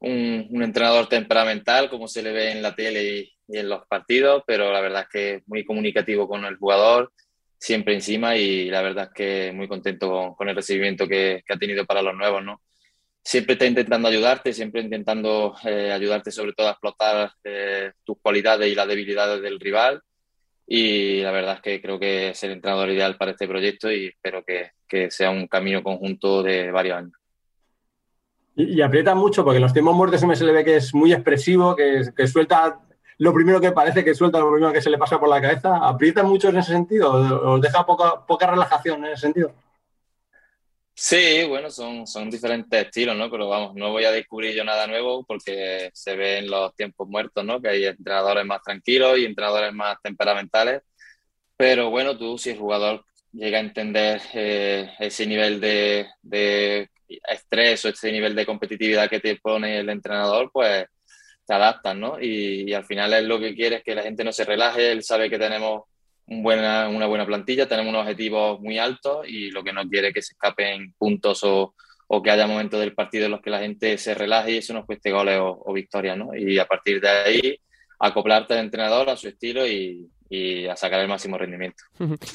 un, entrenador temperamental, como se le ve en la tele y, en los partidos, pero la verdad es que muy comunicativo con el jugador, siempre encima y la verdad es que muy contento con, el recibimiento que, que, ha tenido para los nuevos, ¿no? Siempre está intentando ayudarte, siempre intentando eh, ayudarte sobre todo a explotar eh, tus cualidades y las debilidades del rival y la verdad es que creo que es el entrenador ideal para este proyecto y espero que, que sea un camino conjunto de varios años. Y, aprieta mucho porque los tiempos muertos se le ve que es muy expresivo, que, que, suelta lo primero que parece que suelta, lo primero que se le pasa por la cabeza. ¿Aprieta mucho en ese sentido? ¿Os deja poca, poca relajación en ese sentido? Sí, bueno, son, son diferentes estilos, ¿no? Pero vamos, no voy a descubrir yo nada nuevo porque se ve en los tiempos muertos, ¿no? Que hay entrenadores más tranquilos y entrenadores más temperamentales. Pero bueno, tú si el jugador llega a entender eh, ese nivel de, de, estrés o ese nivel de competitividad que te pone el entrenador, pues te adaptas, ¿no? Y, y al final es lo que quiere es que la gente no se relaje, él sabe que tenemos buena, una buena plantilla, tenemos unos objetivos muy altos y lo que no quiere es que se escapen puntos o, o, que haya momentos del partido en los que la gente se relaje y eso nos cueste goles o, o victorias, ¿no? Y a partir de ahí acoplarte al entrenador a su estilo y, y a sacar el máximo rendimiento.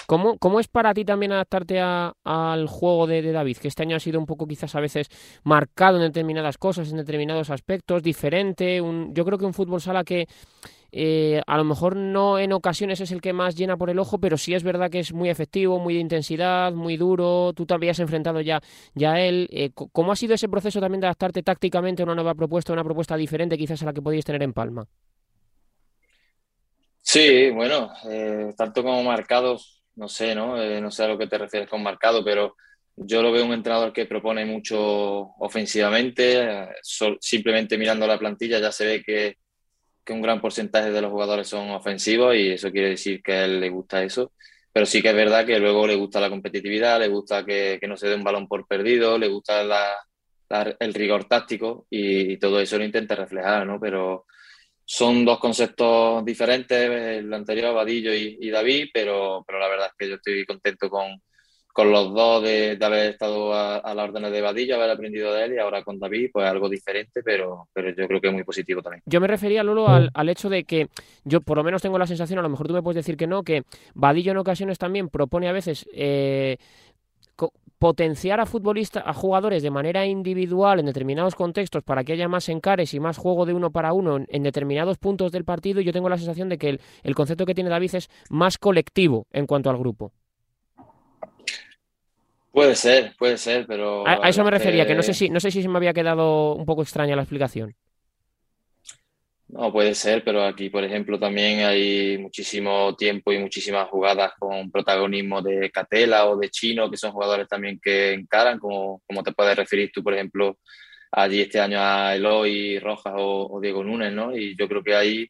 ¿Cómo, cómo es para ti también adaptarte a, al juego de, de, David? Que este año ha sido un poco quizás a veces marcado en determinadas cosas, en determinados aspectos, diferente. Un, yo creo que un fútbol sala que eh, a lo mejor no en ocasiones es el que más llena por el ojo, pero sí es verdad que es muy efectivo, muy de intensidad, muy duro. Tú te habías enfrentado ya, ya a él. Eh, ¿Cómo ha sido ese proceso también de adaptarte tácticamente a una nueva propuesta, una propuesta diferente quizás a la que podíais tener en Palma? Sí, bueno, eh, tanto como marcado, no sé, ¿no? Eh, no sé a lo que te refieres con marcado, pero yo lo veo un entrenador que propone mucho ofensivamente. Eh, simplemente mirando la plantilla ya se ve que, que, un gran porcentaje de los jugadores son ofensivos y eso quiere decir que a él le gusta eso. Pero sí que es verdad que luego le gusta la competitividad, le gusta que, que no se dé un balón por perdido, le gusta la, la, el rigor táctico y, y, todo eso lo intenta reflejar, ¿no? Pero son dos conceptos diferentes, el anterior, Vadillo y, y, David, pero, pero la verdad es que yo estoy contento con, con los dos de, haber estado a, la orden de Vadillo, haber aprendido de él y ahora con David, pues algo diferente, pero, pero yo creo que es muy positivo también. Yo me refería, Lolo, al, al hecho de que yo por lo menos tengo la sensación, a lo mejor tú me puedes decir que no, que Vadillo en ocasiones también propone a veces... Eh, potenciar a futbolistas, a jugadores de manera individual en determinados contextos para que haya más encares y más juego de uno para uno en, determinados puntos del partido, y yo tengo la sensación de que el, el, concepto que tiene David es más colectivo en cuanto al grupo. Puede ser, puede ser, pero... A, eso me refería, que... no sé si no sé si se me había quedado un poco extraña la explicación. No, puede ser, pero aquí, por ejemplo, también hay muchísimo tiempo y muchísimas jugadas con protagonismo de Catela o de Chino, que son jugadores también que encaran, como, como te puedes referir tú, por ejemplo, allí este año a Eloy Rojas o, Diego Núñez, ¿no? Y yo creo que ahí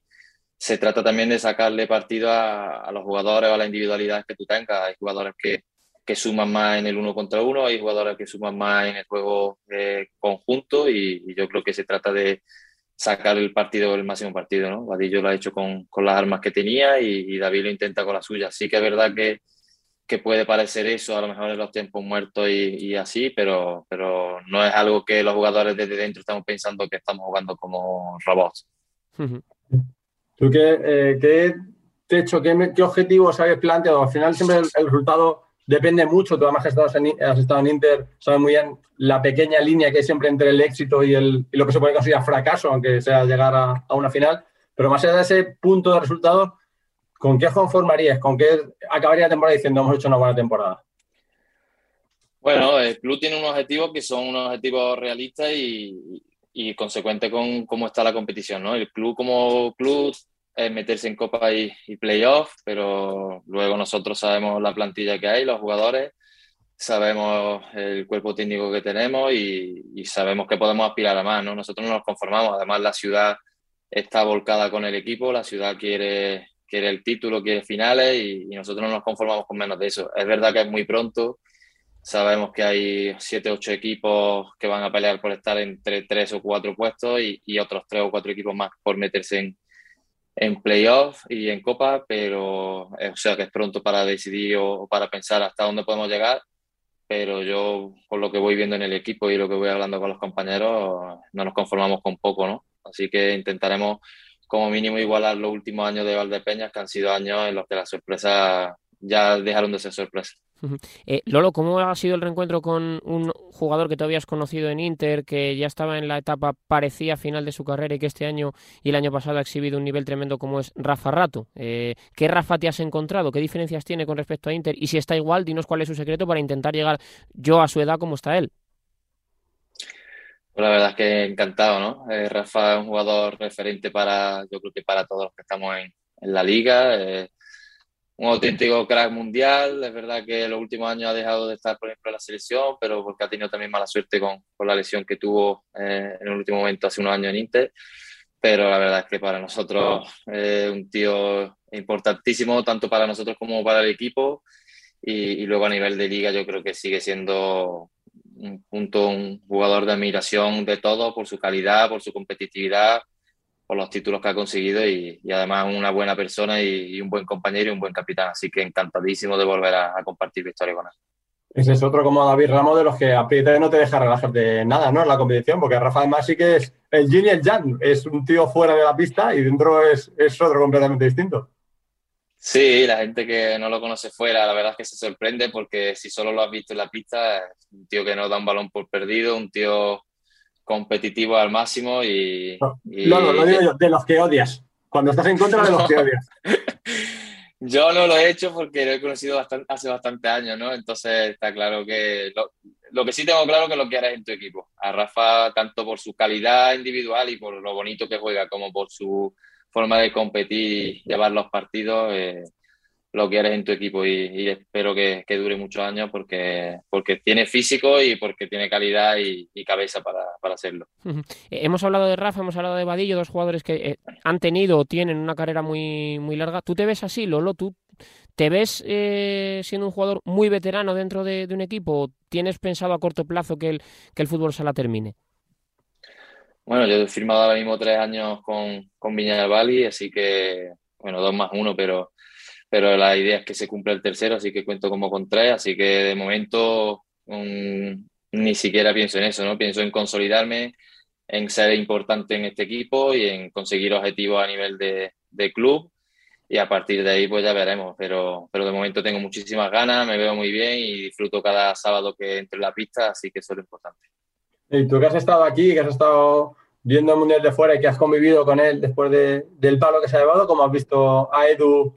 se trata también de sacarle partido a, los jugadores o a la individualidad que tú tengas. Hay jugadores que, que suman más en el uno contra uno, hay jugadores que suman más en el juego eh, conjunto y yo creo que se trata de sacar el partido, el máximo partido, ¿no? Vadillo lo ha hecho con, con las armas que tenía y, David lo intenta con las suyas. Sí que es verdad que, que, puede parecer eso a lo mejor en los tiempos muertos y, y, así, pero, pero no es algo que los jugadores desde dentro estamos pensando que estamos jugando como robots. ¿Tú qué, eh, qué techo, qué, qué objetivos habéis planteado? Al final siempre el resultado depende mucho. Tú además has estado, en, has estado en Inter, sabes muy bien la pequeña línea que hay siempre entre el éxito y, lo que se puede considerar fracaso, aunque sea llegar a, una final. Pero más allá de ese punto de resultado, ¿con qué conformarías? ¿Con qué acabaría la temporada diciendo hemos hecho una buena temporada? Bueno, el club tiene unos objetivos que son unos objetivos realistas y, y consecuentes con cómo está la competición. ¿no? El club como club es meterse en Copa y, y Playoff, pero luego nosotros sabemos la plantilla que hay, los jugadores, sabemos el cuerpo técnico que tenemos y, sabemos que podemos aspirar a más, ¿no? Nosotros no nos conformamos, además la ciudad está volcada con el equipo, la ciudad quiere, quiere el título, quiere finales y, nosotros no nos conformamos con menos de eso. Es verdad que es muy pronto, sabemos que hay siete, ocho equipos que van a pelear por estar entre tres o cuatro puestos y, y otros tres o cuatro equipos más por meterse en, en playoff y en Copa, pero eh, o sea que es pronto para decidir o, para pensar hasta dónde podemos llegar. Pero yo, por lo que voy viendo en el equipo y lo que voy hablando con los compañeros, no nos conformamos con poco, ¿no? Así que intentaremos, como mínimo, igualar los últimos años de Valdepeñas, que han sido años en los que las sorpresas ya dejaron de ser sorpresas. Eh, Lolo, ¿cómo ha sido el reencuentro con un jugador que tú habías conocido en Inter, que ya estaba en la etapa parecía final de su carrera y que este año y el año pasado ha exhibido un nivel tremendo como es Rafa Rato? Eh, ¿Qué Rafa te has encontrado? ¿Qué diferencias tiene con respecto a Inter? Y si está igual, dinos cuál es su secreto para intentar llegar yo a su edad como está él. Pues la verdad es que encantado, ¿no? Eh, Rafa es un jugador referente para, yo creo que para todos los que estamos en, en la liga un auténtico crack mundial. Es verdad que en los últimos años ha dejado de estar, por ejemplo, en la selección, pero porque ha tenido también mala suerte con, con la lesión que tuvo eh, en el último momento hace unos años en Inter. Pero la verdad es que para nosotros es un tío importantísimo, tanto para nosotros como para el equipo. Y, y, luego a nivel de liga yo creo que sigue siendo un punto, un jugador de admiración de todo por su calidad, por su competitividad por los títulos que ha conseguido y, además una buena persona y, un buen compañero y un buen capitán. Así que encantadísimo de volver a, compartir victoria con él. Ese es otro como David Ramos de los que aprieta y no te deja relajarte nada, ¿no? En la competición, porque Rafa además sí que es el Yin y el Jan. Es un tío fuera de la pista y dentro es, es otro completamente distinto. Sí, la gente que no lo conoce fuera, la verdad es que se sorprende porque si solo lo has visto en la pista, es un tío que no da un balón por perdido, un tío competitivo al máximo y... No, no, lo digo yo, de los que odias. Cuando estás en contra de los que odias. yo no lo he hecho porque lo he conocido bastante, hace bastante años, ¿no? Entonces está claro que... Lo, que sí tengo claro es que lo quieres en tu equipo. A Rafa, tanto por su calidad individual y por lo bonito que juega, como por su forma de competir y llevar los partidos, eh, lo en tu equipo y, espero que, dure muchos años porque, porque tiene físico y porque tiene calidad y, cabeza para, hacerlo. Eh, hemos hablado de Rafa, hemos hablado de Vadillo, dos jugadores que eh, han tenido o tienen una carrera muy, muy larga. ¿Tú te ves así, Lolo? ¿Tú te ves eh, siendo un jugador muy veterano dentro de, un equipo o tienes pensado a corto plazo que el, que el fútbol sala termine? Bueno, yo he firmado ahora mismo tres años con, con Viña del Valle, así que, bueno, dos más uno, pero pero la idea es que se cumpla el tercero, así que cuento como con tres, así que de momento ni siquiera pienso en eso, ¿no? Pienso en consolidarme, en ser importante en este equipo y en conseguir objetivos a nivel de, de club y a partir de ahí pues ya veremos, pero, pero de momento tengo muchísimas ganas, me veo muy bien y disfruto cada sábado que entro en la pista, así que eso es lo importante. Y tú que has estado aquí, que has estado viendo el Mundial de fuera y que has convivido con él después de, del palo que se ha llevado, ¿cómo has visto a Edu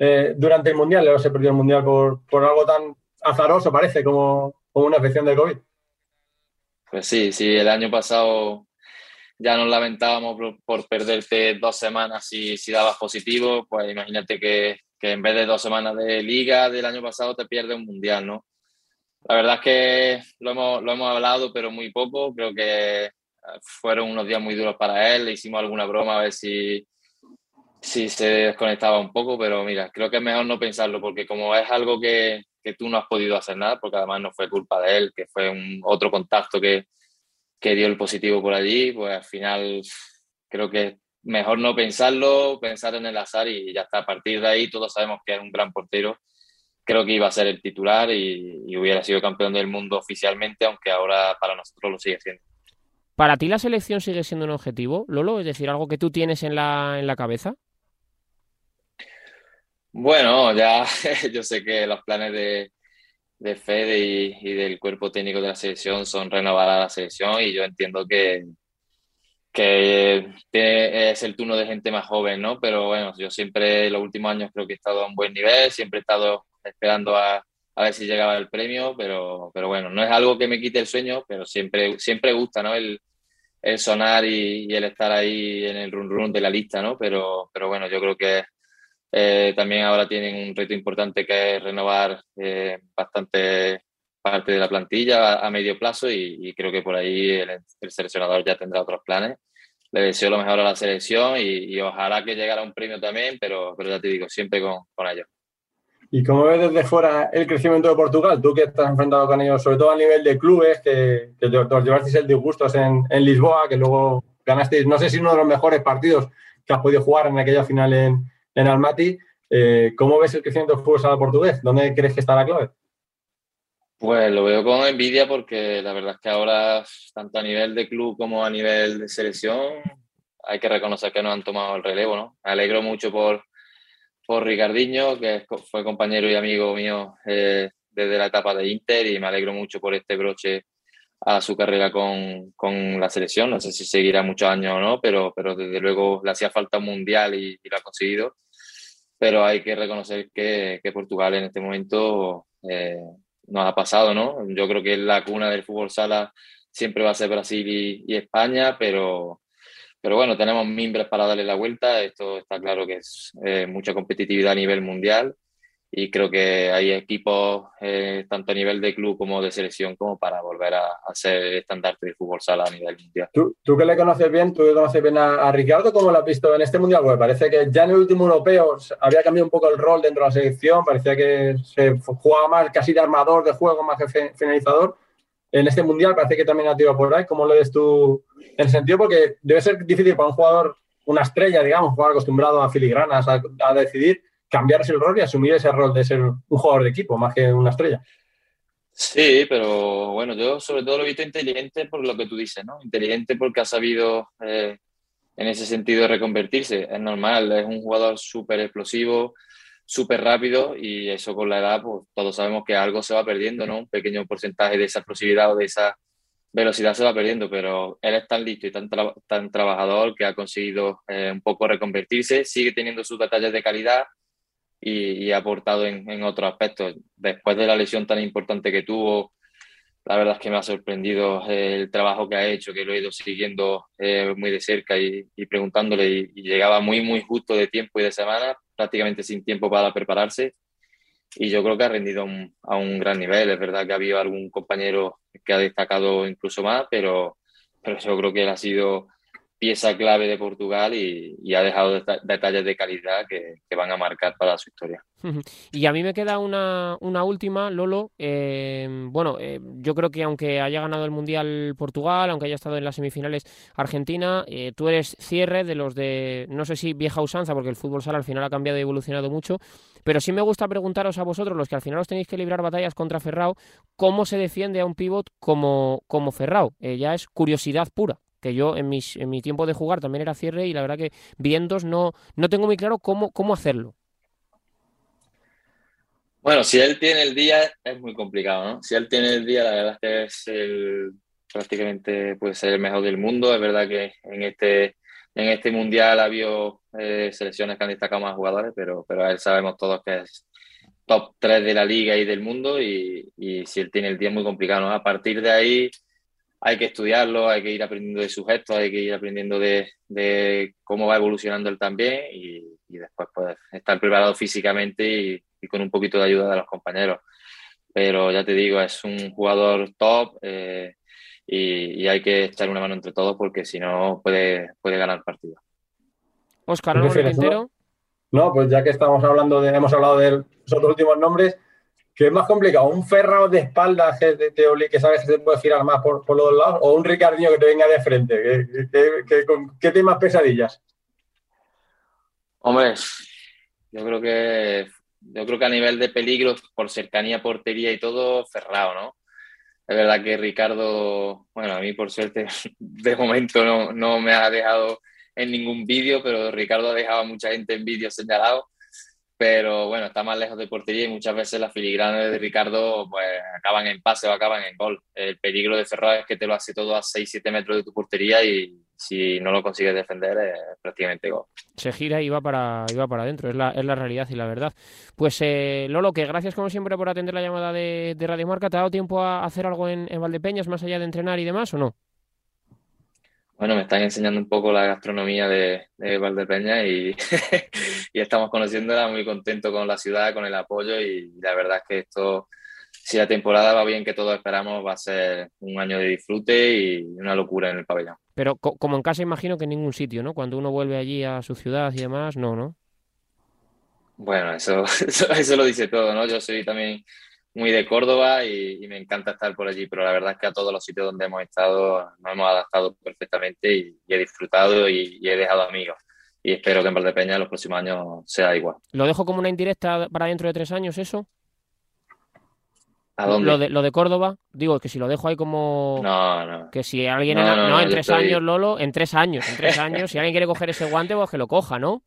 eh, durante el Mundial? Le se perdido el Mundial por, por algo tan azaroso, parece, como, como una afección de COVID. Pues sí, sí, el año pasado ya nos lamentábamos por, perderte dos semanas si, si dabas positivo, pues imagínate que, que, en vez de dos semanas de liga del año pasado te pierdes un mundial, ¿no? La verdad es que lo hemos, lo hemos hablado, pero muy poco. Creo que eh, fueron unos días muy duros para él. Le hicimos alguna broma a ver si, si se desconectaba un poco, pero mira, creo que es mejor no pensarlo, porque como es algo que, que tú no has podido hacer nada, porque además no fue culpa de él, que fue un otro contacto que, que dio el positivo por allí, pues al final creo que mejor no pensarlo, pensar en el azar y ya está. A partir de ahí todos sabemos que es un gran portero. Creo que iba a ser el titular y, hubiera sido campeón del mundo oficialmente, aunque ahora para nosotros lo sigue siendo. ¿Para ti la selección sigue siendo un objetivo, Lolo? Es decir, algo que tú tienes en la, en la cabeza. Bueno, ya yo sé que los planes de, de Fede y, del cuerpo técnico de la selección son renovar a la selección y yo entiendo que, que es el turno de gente más joven, ¿no? Pero bueno, yo siempre los últimos años creo que he estado a un buen nivel, siempre he estado esperando a, a ver si llegaba el premio, pero, pero bueno, no es algo que me quite el sueño, pero siempre, siempre gusta, ¿no? El, el sonar y, y, el estar ahí en el run run de la lista, ¿no? Pero, pero bueno, yo creo que eh, también ahora tienen un reto importante que es renovar eh, bastante parte de la plantilla a, medio plazo y, creo que por ahí el, seleccionador ya tendrá otros planes. Le deseo lo mejor a la selección y, ojalá que llegara un premio también, pero, pero ya te digo, siempre con, con ellos. ¿Y cómo ves desde fuera el crecimiento de Portugal? Tú que estás enfrentado con ellos, sobre todo a nivel de clubes, que, que os llevasteis el disgustos en, en Lisboa, que luego ganasteis, no sé si uno de los mejores partidos que has podido jugar en aquella final en, en Almaty. Eh, ¿Cómo ves el crecimiento del fútbol sala portugués? ¿Dónde crees que está la clave? Pues lo veo con envidia porque la verdad es que ahora, tanto a nivel de club como a nivel de selección, hay que reconocer que nos han tomado el relevo, ¿no? Me alegro mucho por, por Ricardinho, que fue compañero y amigo mío eh, desde la etapa de Inter, y me alegro mucho por este broche a su carrera con, con, la selección. No sé si seguirá muchos años o no, pero, pero desde luego le hacía falta un mundial y, lo ha conseguido. Pero hay que reconocer que, que Portugal en este momento eh, nos ha pasado, ¿no? Yo creo que la cuna del fútbol sala siempre va a ser Brasil y, y España, pero, pero bueno, tenemos mimbres para darle la vuelta. Esto está claro que es eh, mucha competitividad a nivel mundial y creo que hay equipos eh, tanto a nivel de club como de selección como para volver a, ser estandarte de fútbol sala a nivel mundial. ¿Tú, tú que le conoces bien, tú que conoces bien a, Ricardo, ¿cómo lo has visto en este mundial? Pues parece que ya en el último europeo había cambiado un poco el rol dentro de la selección, parecía que se jugaba más casi de armador de juego más que finalizador. En este mundial parece que también ha tirado por ahí. ¿Cómo lo ves tú en el sentido? Porque debe ser difícil para un jugador, una estrella, digamos, jugador acostumbrado a filigranas, a decidir cambiarse el rol y asumir ese rol de ser un jugador de equipo más que una estrella. Sí, pero bueno, yo sobre todo lo he visto inteligente por lo que tú dices, ¿no? Inteligente porque ha sabido eh, en ese sentido reconvertirse. Es normal, es un jugador súper explosivo, súper rápido y eso con la edad, pues todos sabemos que algo se va perdiendo, ¿no? Un pequeño porcentaje de esa explosividad o de esa velocidad se va perdiendo, pero él es tan listo y tan, trabajador que ha conseguido eh, un poco reconvertirse, sigue teniendo sus batallas de calidad, y, ha aportado en, en, otros aspectos. Después de la lesión tan importante que tuvo, la verdad es que me ha sorprendido el trabajo que ha hecho, que lo he ido siguiendo eh, muy de cerca y, preguntándole y, llegaba muy, muy justo de tiempo y de semana, prácticamente sin tiempo para prepararse. Y yo creo que ha rendido a un gran nivel. Es verdad que ha habido algún compañero que ha destacado incluso más, pero, pero yo creo que él ha sido pieza clave de Portugal y, ha dejado detalles de calidad que, van a marcar para su historia. Y a mí me queda una, última, Lolo. Eh, bueno, eh, yo creo que aunque haya ganado el Mundial Portugal, aunque haya estado en las semifinales Argentina, eh, tú eres cierre de los de, no sé si vieja usanza, porque el fútbol sala al final ha cambiado y evolucionado mucho, pero sí me gusta preguntaros a vosotros, los que al final os tenéis que librar batallas contra Ferrao, ¿cómo se defiende a un pivot como, como Ferrao? ya es curiosidad pura que yo en, mis, en mi tiempo de jugar también era cierre y la verdad que vientos no, no tengo muy claro cómo, cómo hacerlo. Bueno, si él tiene el día es muy complicado. Si él tiene el día, la verdad es que es prácticamente puede ser el mejor del mundo. Es verdad que en este, en este mundial ha habido eh, selecciones que han destacado más jugadores, pero, pero él sabemos todos que es top 3 de la liga y del mundo y, y si él tiene el día es muy complicado. A partir de ahí hay que estudiarlo, hay que ir aprendiendo de sus gestos, hay que ir aprendiendo de, cómo va evolucionando él también y, después pues estar preparado físicamente y, con un poquito de ayuda de los compañeros. Pero ya te digo, es un jugador top eh, y, hay que echar una mano entre todos porque si no puede, puede ganar partido. Oscar, ¿algo No, pues ya que estamos hablando de, hemos hablado de dos últimos nombres, ¿Qué es más complicado? ¿Un Ferrao de espaldas que, que sabes que se puede girar más por, los dos lados? ¿O un Ricardinho que te venga de frente? ¿Qué, temas pesadillas? Hombre, yo creo que yo creo que a nivel de peligro, por cercanía, portería y todo, Ferrao, ¿no? Es verdad que Ricardo, bueno, a mí por suerte, de momento no, no me ha dejado en ningún vídeo, pero Ricardo ha dejado a mucha gente en vídeo señalado pero bueno, está más lejos de portería y muchas veces las filigranas de Ricardo pues acaban en pase o acaban en gol. El peligro de Ferrari es que te lo hace todo a 6-7 metros de tu portería y si no lo consigues defender es prácticamente gol. Se gira y va para, iba para adentro, es la, es la realidad y la verdad. Pues eh, Lolo, que gracias como siempre por atender la llamada de, de Radio Marca. ¿Te ha dado tiempo a hacer algo en Valdepeñas más allá de entrenar y demás o no? Bueno, me están enseñando un poco la gastronomía de, de Valdepeña y, y, estamos conociéndola, muy contento con la ciudad, con el apoyo y la verdad es que esto, si la temporada va bien, que todos esperamos, va a ser un año de disfrute y una locura en el pabellón. Pero como en casa imagino que en ningún sitio, ¿no? Cuando uno vuelve allí a su ciudad y demás, no, ¿no? Bueno, eso, eso, eso lo dice todo, ¿no? Yo soy también muy de Córdoba y, me encanta estar por allí, pero la verdad es que a todos los sitios donde hemos estado nos hemos adaptado perfectamente y, he disfrutado y, he dejado amigos. Y espero que en Valdepeña los próximos años sea igual. ¿Lo dejo como una indirecta para dentro de tres años eso? ¿A dónde? Lo de, lo de Córdoba, digo que si lo dejo ahí como. No, no. Que si alguien. No, en, tres años, Lolo, en tres años, en tres años, si alguien quiere coger ese guante, pues que lo coja, ¿no?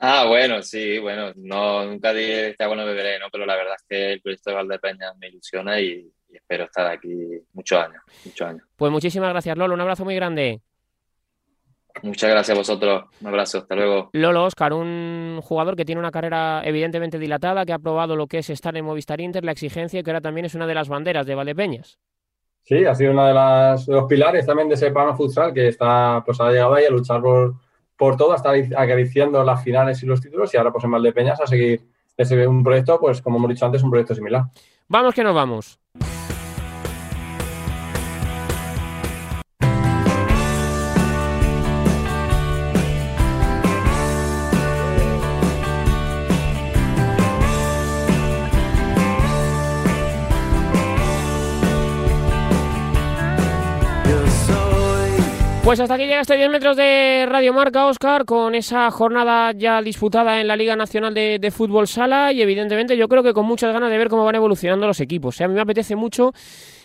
Ah, bueno, sí, bueno, no, nunca dije este agua no beberé, ¿no? Pero la verdad es que el proyecto de Valdepeña me ilusiona y, espero estar aquí muchos años, muchos años. Pues muchísimas gracias, Lolo, un abrazo muy grande. Muchas gracias a vosotros, un abrazo, hasta luego. Lolo Oscar, un jugador que tiene una carrera evidentemente dilatada, que ha probado lo que es estar en Movistar Inter, la exigencia, que ahora también es una de las banderas de Valdepeñas. Sí, ha sido uno de, las, los pilares también de ese plano futsal que está, pues ha llegado ahí a luchar por por todo, hasta acariciando las finales y los títulos y ahora pues en Valdepeñas a seguir ese, un proyecto, pues como hemos dicho antes, un proyecto similar. Vamos que nos vamos. Pues hasta aquí llega este 10 metros de Radio Marca, Oscar, con esa jornada ya disputada en la Liga Nacional de, Fútbol Sala y evidentemente yo creo que con muchas ganas de ver cómo van evolucionando los equipos. ¿eh? A mí me apetece mucho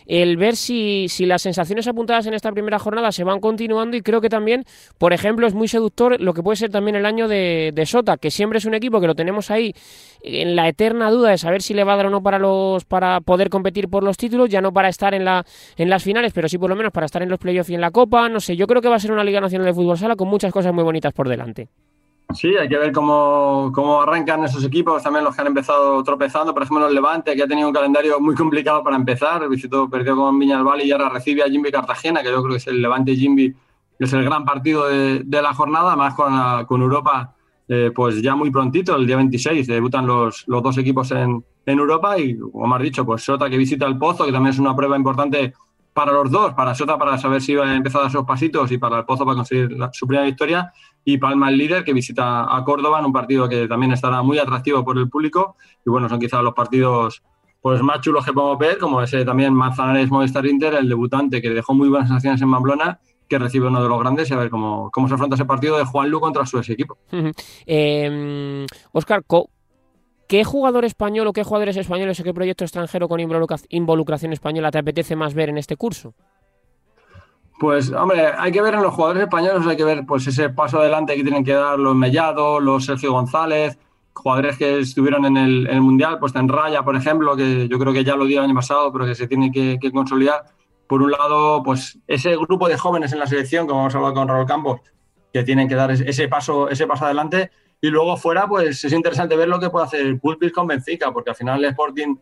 el ver si, si las sensaciones apuntadas en esta primera jornada se van continuando y creo que también, por ejemplo, es muy seductor lo que puede ser también el año de, de Sota, que siempre es un equipo que lo tenemos ahí en la eterna duda de saber si le va a dar o no para los para poder competir por los títulos, ya no para estar en la en las finales, pero sí por lo menos para estar en los playoffs y en la Copa, no sé, yo creo que va a ser una Liga Nacional de Fútbol Sala con muchas cosas muy bonitas por delante. Sí, hay que ver cómo, cómo, arrancan esos equipos, también los que han empezado tropezando. Por ejemplo, el Levante, que ha tenido un calendario muy complicado para empezar. Visitó, perdió con Viñalbal y ahora recibe a Jimby Cartagena, que yo creo que es el Levante Jimby, que es el gran partido de, de la jornada, además con, con Europa, eh, pues ya muy prontito, el día 26, debutan los, los dos equipos en, en Europa y, como has dicho, pues Sota que visita el Pozo, que también es una prueba importante para los dos, para Sota para saber si iba a empezar a esos pasitos y para el Pozo para conseguir su primera victoria y Palma el líder que visita a Córdoba en un partido que también estará muy atractivo por el público y bueno, son quizás los partidos pues más chulos que podemos ver, como ese también Manzanares Movistar Inter, el debutante que dejó muy buenas sensaciones en Pamplona que recibe uno de los grandes y a ver cómo, cómo se afronta ese partido de Juan Lu contra su ex equipo. Oscar, ¿qué jugador español o qué jugadores españoles o qué proyecto extranjero con involucración española te apetece más ver en este curso? Pues, hombre, hay que ver en los jugadores españoles, hay que ver pues ese paso adelante que tienen que dar los Mellado, los Sergio González, jugadores que estuvieron en el, Mundial, pues en Raya, por ejemplo, que yo creo que ya lo dio el año pasado, pero que se tiene que consolidar por un lado, pues ese grupo de jóvenes en la selección, como hemos hablado con Raúl Campos, que tienen que dar ese paso, ese paso adelante. Y luego fuera, pues es interesante ver lo que puede hacer el Pulpis con Benfica, porque al final el Sporting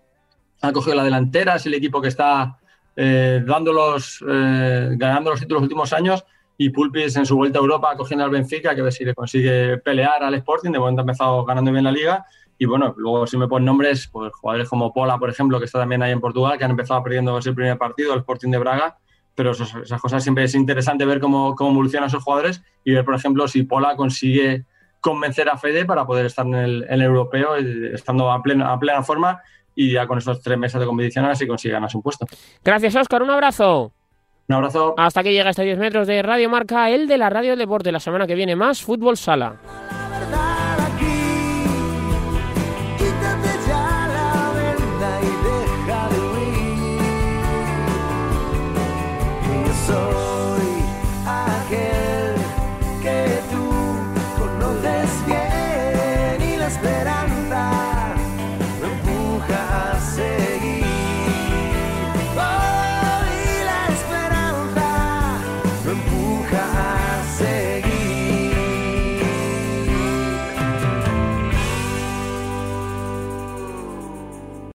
ha cogido la delantera, es el equipo que está eh, dando los, eh, ganando los títulos los últimos años. Y Pulpis en su vuelta a Europa cogiendo al Benfica, que a ver si le consigue pelear al Sporting. De momento ha empezado ganando bien la liga y bueno, luego si me ponen nombres, pues jugadores como Pola, por ejemplo, que está también ahí en Portugal, que han empezado perdiendo ese primer partido, el Sporting de Braga, pero esas cosas siempre es interesante ver cómo, cómo evolucionan esos jugadores y ver, por ejemplo, si Pola consigue convencer a Fede para poder estar en el, europeo, eh, estando a plena, a plena forma y ya con esos tres meses de competición así consigue ganarse un puesto. Gracias, Oscar. Un abrazo. Un abrazo. Hasta que llega este 10 metros de Radio Marca, el de la Radio Deporte. La semana que viene más Fútbol Sala.